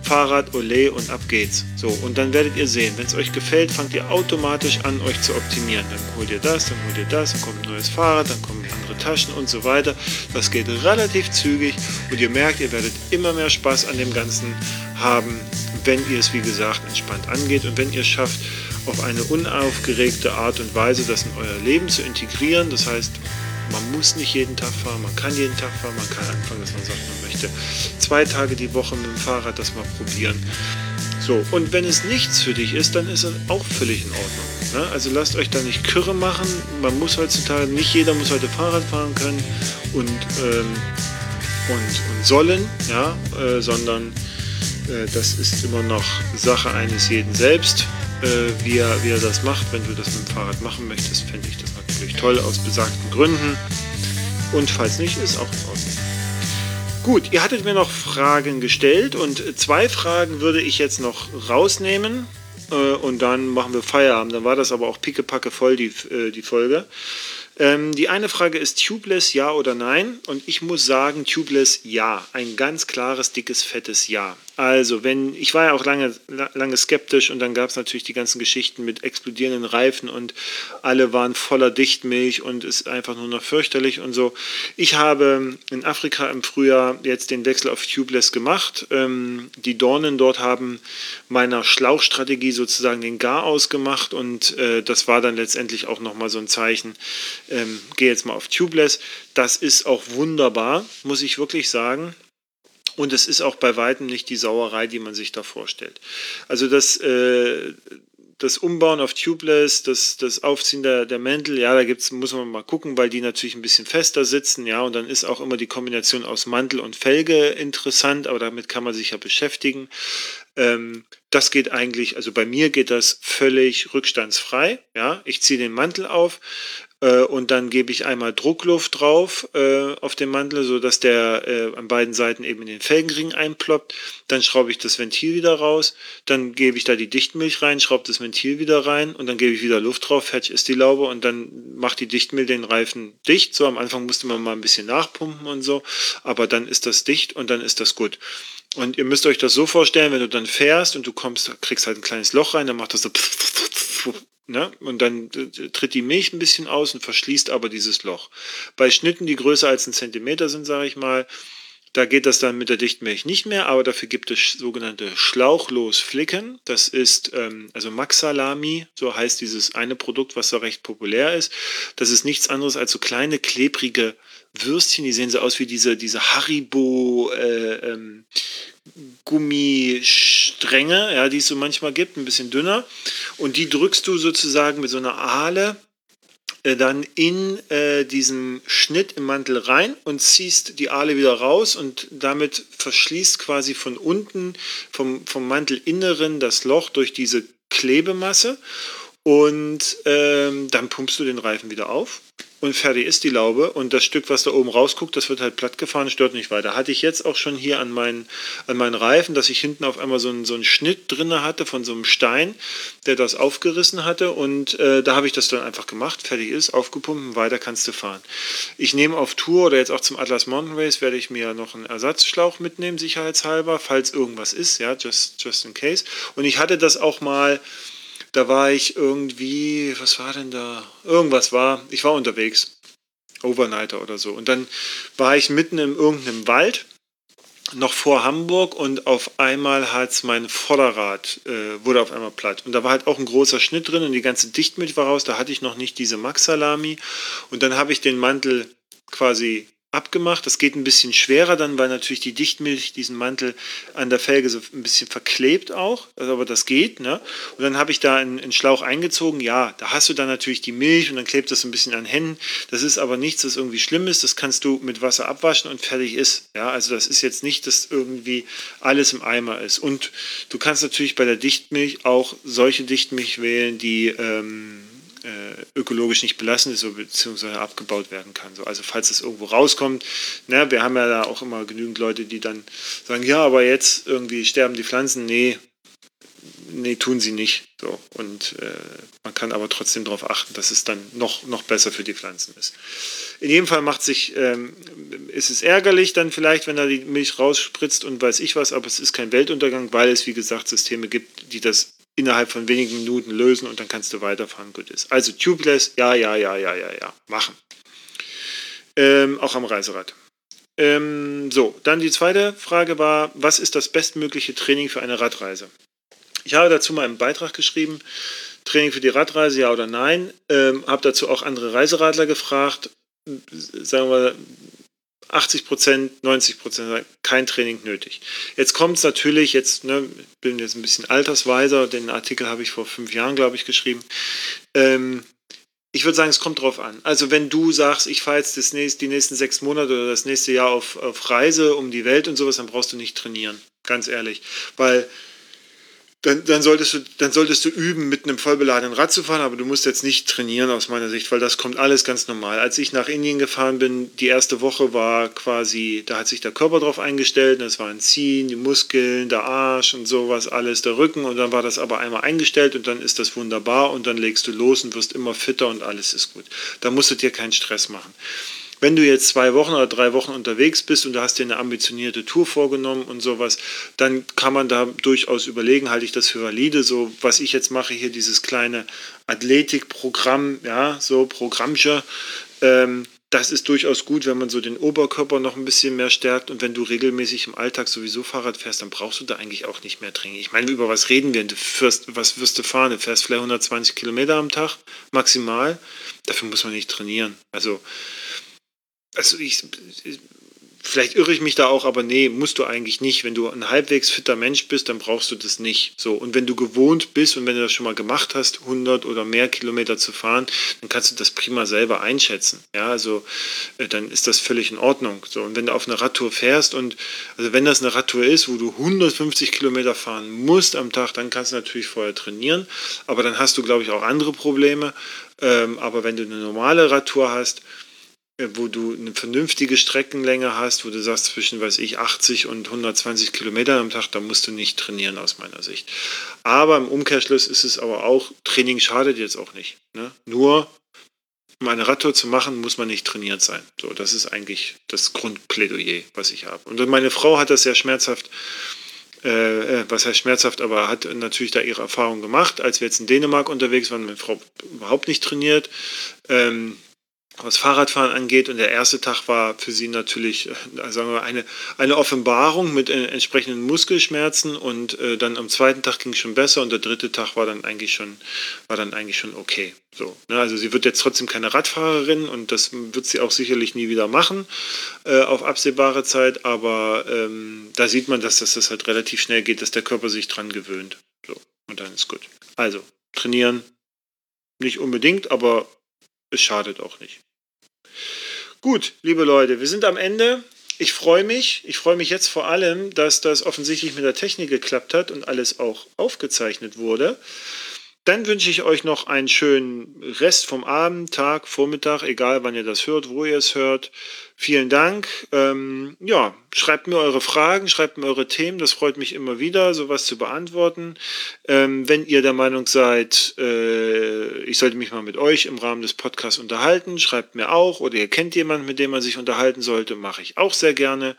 Fahrrad, Olé und ab geht's. So, und dann werdet ihr sehen, wenn es euch gefällt, fangt ihr automatisch an, euch zu optimieren. Dann holt ihr das, dann holt ihr das, dann kommt ein neues Fahrrad, dann kommen andere Taschen und so weiter. Das geht relativ zügig und ihr merkt, ihr werdet immer mehr Spaß an dem Ganzen haben, wenn ihr es, wie gesagt, entspannt angeht und wenn ihr es schafft, auf eine unaufgeregte Art und Weise das in euer Leben zu integrieren. Das heißt, man muss nicht jeden Tag fahren, man kann jeden Tag fahren, man kann anfangen, dass man sagt, man möchte zwei Tage die Woche mit dem Fahrrad das mal probieren. So, und wenn es nichts für dich ist, dann ist es auch völlig in Ordnung. Ne? Also lasst euch da nicht kürre machen. Man muss heutzutage, nicht jeder muss heute Fahrrad fahren können und, ähm, und, und sollen, ja, äh, sondern äh, das ist immer noch Sache eines jeden selbst, äh, wie, er, wie er das macht. Wenn du das mit dem Fahrrad machen möchtest, fände ich das natürlich toll aus besagten Gründen. Und falls nicht, ist auch in Ordnung. Gut, ihr hattet mir noch Fragen gestellt und zwei Fragen würde ich jetzt noch rausnehmen äh, und dann machen wir Feierabend. Dann war das aber auch pickepacke voll, die, äh, die Folge. Ähm, die eine Frage ist Tubeless ja oder nein? Und ich muss sagen, Tubeless ja. Ein ganz klares, dickes, fettes Ja. Also, wenn, ich war ja auch lange, lange skeptisch und dann gab es natürlich die ganzen Geschichten mit explodierenden Reifen und alle waren voller Dichtmilch und ist einfach nur noch fürchterlich und so. Ich habe in Afrika im Frühjahr jetzt den Wechsel auf Tubeless gemacht. Ähm, die Dornen dort haben meiner Schlauchstrategie sozusagen den Gar ausgemacht und äh, das war dann letztendlich auch nochmal so ein Zeichen. Ähm, Gehe jetzt mal auf Tubeless. Das ist auch wunderbar, muss ich wirklich sagen. Und es ist auch bei weitem nicht die Sauerei, die man sich da vorstellt. Also das, äh, das Umbauen auf Tubeless, das, das Aufziehen der, der Mäntel, ja, da gibt's, muss man mal gucken, weil die natürlich ein bisschen fester sitzen, ja, und dann ist auch immer die Kombination aus Mantel und Felge interessant, aber damit kann man sich ja beschäftigen. Ähm, das geht eigentlich, also bei mir geht das völlig rückstandsfrei, ja, ich ziehe den Mantel auf, äh, und dann gebe ich einmal Druckluft drauf äh, auf den Mantel, sodass der äh, an beiden Seiten eben in den Felgenring einploppt. Dann schraube ich das Ventil wieder raus, dann gebe ich da die Dichtmilch rein, schraube das Ventil wieder rein und dann gebe ich wieder Luft drauf, fertig ist die Laube und dann macht die Dichtmilch den Reifen dicht. So am Anfang musste man mal ein bisschen nachpumpen und so, aber dann ist das dicht und dann ist das gut. Und ihr müsst euch das so vorstellen, wenn du dann fährst und du kommst, kriegst halt ein kleines Loch rein, dann macht das so <laughs> Ne? Und dann äh, tritt die Milch ein bisschen aus und verschließt aber dieses Loch. Bei Schnitten, die größer als ein Zentimeter sind, sage ich mal, da geht das dann mit der Dichtmilch nicht mehr, aber dafür gibt es sogenannte Schlauchlos-Flicken. Das ist ähm, also Maxalami, so heißt dieses eine Produkt, was so recht populär ist. Das ist nichts anderes als so kleine klebrige Würstchen, die sehen so aus wie diese, diese Haribo äh, ähm, Gummistränge, ja, die es so manchmal gibt, ein bisschen dünner. Und die drückst du sozusagen mit so einer Ahle äh, dann in äh, diesen Schnitt im Mantel rein und ziehst die Ahle wieder raus und damit verschließt quasi von unten vom, vom Mantelinneren das Loch durch diese Klebemasse Und ähm, dann pumpst du den Reifen wieder auf und fertig ist die Laube. Und das Stück, was da oben rausguckt, das wird halt platt gefahren, stört nicht weiter. Hatte ich jetzt auch schon hier an meinen, an meinen Reifen, dass ich hinten auf einmal so einen, so einen Schnitt drin hatte von so einem Stein, der das aufgerissen hatte. Und äh, da habe ich das dann einfach gemacht. Fertig ist, aufgepumpt und weiter kannst du fahren. Ich nehme auf Tour oder jetzt auch zum Atlas Mountain Race werde ich mir noch einen Ersatzschlauch mitnehmen, sicherheitshalber, falls irgendwas ist, ja, just, just in case. Und ich hatte das auch mal da war ich irgendwie, was war denn da? Irgendwas war, ich war unterwegs. Overnighter oder so. Und dann war ich mitten in irgendeinem Wald, noch vor Hamburg und auf einmal hat mein Vorderrad, äh, wurde auf einmal platt. Und da war halt auch ein großer Schnitt drin und die ganze Dichtmilch war raus. Da hatte ich noch nicht diese Max-Salami. Und dann habe ich den Mantel quasi abgemacht. Das geht ein bisschen schwerer dann, weil natürlich die Dichtmilch diesen Mantel an der Felge so ein bisschen verklebt auch. Also, aber das geht. Ne? Und dann habe ich da einen, einen, Schlauch eingezogen. Ja, da hast du dann natürlich die Milch und dann klebt das so ein bisschen an Händen. Das ist aber nichts, das irgendwie schlimm ist. Das kannst du mit Wasser abwaschen und fertig ist. Ja, also das ist jetzt nicht, dass irgendwie alles im Eimer ist. Und du kannst natürlich bei der Dichtmilch auch solche Dichtmilch wählen, die ähm, äh, ökologisch nicht belastet ist, beziehungsweise abgebaut werden kann. So, also falls es irgendwo rauskommt, ne, wir haben ja da auch immer genügend Leute, die dann sagen, ja, aber jetzt irgendwie sterben die Pflanzen. Nee, nee, tun sie nicht. So, und äh, man kann aber trotzdem darauf achten, dass es dann noch, noch besser für die Pflanzen ist. In jedem Fall macht sich, ähm, ist es ärgerlich dann vielleicht, wenn da die Milch rausspritzt und weiß ich was, aber es ist kein Weltuntergang, weil es, wie gesagt, Systeme gibt, die das innerhalb von wenigen Minuten lösen und dann kannst du weiterfahren. Gut ist. Also tubeless, ja, ja, ja, ja, ja, ja, machen. Ähm, auch am Reiserad. Ähm, so, dann die zweite Frage war, was ist das bestmögliche Training für eine Radreise? Ich habe dazu mal einen Beitrag geschrieben, Training für die Radreise, ja oder nein. Ähm, habe dazu auch andere Reiseradler gefragt. Sagen wir, 80 Prozent, 90 Prozent kein Training nötig. Jetzt kommt es natürlich, jetzt ne, bin jetzt ein bisschen altersweiser, den Artikel habe ich vor fünf Jahren, glaube ich, geschrieben. Ähm, ich würde sagen, es kommt drauf an. Also wenn du sagst, ich fahre jetzt das nächste, die nächsten sechs Monate oder das nächste Jahr auf, auf Reise um die Welt und sowas, dann brauchst du nicht trainieren. Ganz ehrlich. Weil dann, dann, solltest du, dann solltest du üben, mit einem vollbeladenen Rad zu fahren, aber du musst jetzt nicht trainieren aus meiner Sicht, weil das kommt alles ganz normal. Als ich nach Indien gefahren bin, die erste Woche war quasi, da hat sich der Körper drauf eingestellt, das war ein Ziehen, die Muskeln, der Arsch und sowas, alles, der Rücken und dann war das aber einmal eingestellt und dann ist das wunderbar und dann legst du los und wirst immer fitter und alles ist gut. Da musst du dir keinen Stress machen. Wenn du jetzt zwei Wochen oder drei Wochen unterwegs bist und du hast dir eine ambitionierte Tour vorgenommen und sowas, dann kann man da durchaus überlegen, halte ich das für valide, so was ich jetzt mache, hier dieses kleine Athletikprogramm, ja, so Programmchen, ähm, das ist durchaus gut, wenn man so den Oberkörper noch ein bisschen mehr stärkt und wenn du regelmäßig im Alltag sowieso Fahrrad fährst, dann brauchst du da eigentlich auch nicht mehr Training. Ich meine, über was reden wir? Du fährst, was wirst du fahren? Du fährst vielleicht 120 Kilometer am Tag maximal. Dafür muss man nicht trainieren. Also also ich, vielleicht irre ich mich da auch, aber nee, musst du eigentlich nicht. Wenn du ein halbwegs fitter Mensch bist, dann brauchst du das nicht. So und wenn du gewohnt bist und wenn du das schon mal gemacht hast, 100 oder mehr Kilometer zu fahren, dann kannst du das prima selber einschätzen. Ja, also äh, dann ist das völlig in Ordnung. So und wenn du auf eine Radtour fährst und also wenn das eine Radtour ist, wo du 150 Kilometer fahren musst am Tag, dann kannst du natürlich vorher trainieren. Aber dann hast du, glaube ich, auch andere Probleme. Ähm, aber wenn du eine normale Radtour hast, wo du eine vernünftige Streckenlänge hast, wo du sagst zwischen, weiß ich, 80 und 120 Kilometer am Tag, da musst du nicht trainieren aus meiner Sicht. Aber im Umkehrschluss ist es aber auch, Training schadet jetzt auch nicht. Ne? Nur, um eine Radtour zu machen, muss man nicht trainiert sein. So, das ist eigentlich das Grundplädoyer, was ich habe. Und meine Frau hat das sehr schmerzhaft äh, äh, was heißt schmerzhaft, aber hat natürlich da ihre Erfahrung gemacht. Als wir jetzt in Dänemark unterwegs waren, meine Frau überhaupt nicht trainiert. Ähm, was Fahrradfahren angeht. Und der erste Tag war für sie natürlich äh, sagen wir, eine, eine Offenbarung mit äh, entsprechenden Muskelschmerzen. Und äh, dann am zweiten Tag ging es schon besser und der dritte Tag war dann eigentlich schon, war dann eigentlich schon okay. So, ne? Also sie wird jetzt trotzdem keine Radfahrerin und das wird sie auch sicherlich nie wieder machen äh, auf absehbare Zeit. Aber ähm, da sieht man, dass das, das halt relativ schnell geht, dass der Körper sich dran gewöhnt. So, und dann ist gut. Also, trainieren nicht unbedingt, aber es schadet auch nicht. Gut, liebe Leute, wir sind am Ende. Ich freue mich. Ich freue mich jetzt vor allem, dass das offensichtlich mit der Technik geklappt hat und alles auch aufgezeichnet wurde. Dann wünsche ich euch noch einen schönen Rest vom Abend, Tag, Vormittag, egal wann ihr das hört, wo ihr es hört. Vielen Dank. Ähm, ja, schreibt mir eure Fragen, schreibt mir eure Themen. Das freut mich immer wieder, sowas zu beantworten. Ähm, wenn ihr der Meinung seid, äh, ich sollte mich mal mit euch im Rahmen des Podcasts unterhalten, schreibt mir auch. Oder ihr kennt jemanden, mit dem man sich unterhalten sollte, mache ich auch sehr gerne.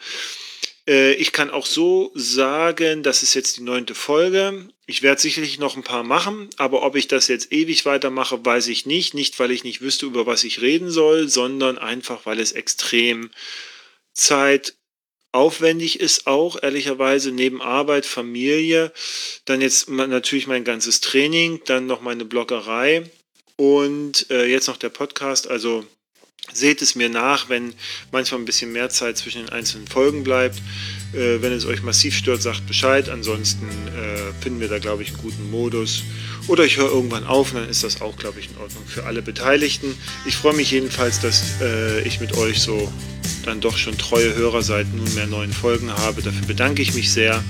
Äh, ich kann auch so sagen, das ist jetzt die neunte Folge. Ich werde sicherlich noch ein paar machen, aber ob ich das jetzt ewig weitermache, weiß ich nicht. Nicht, weil ich nicht wüsste, über was ich reden soll, sondern einfach, weil es extrem zeitaufwendig ist, auch ehrlicherweise neben Arbeit, Familie, dann jetzt natürlich mein ganzes Training, dann noch meine Bloggerei und äh, jetzt noch der Podcast. Also Seht es mir nach, wenn manchmal ein bisschen mehr Zeit zwischen den einzelnen Folgen bleibt. Äh, wenn es euch massiv stört, sagt Bescheid. Ansonsten äh, finden wir da, glaube ich, einen guten Modus. Oder ich höre irgendwann auf, dann ist das auch, glaube ich, in Ordnung für alle Beteiligten. Ich freue mich jedenfalls, dass äh, ich mit euch so dann doch schon treue Hörer seit nunmehr neuen Folgen habe. Dafür bedanke ich mich sehr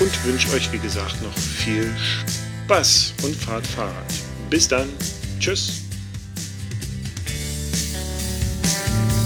und wünsche euch, wie gesagt, noch viel Spaß und fahrt Fahrrad. Bis dann. Tschüss. Thank you.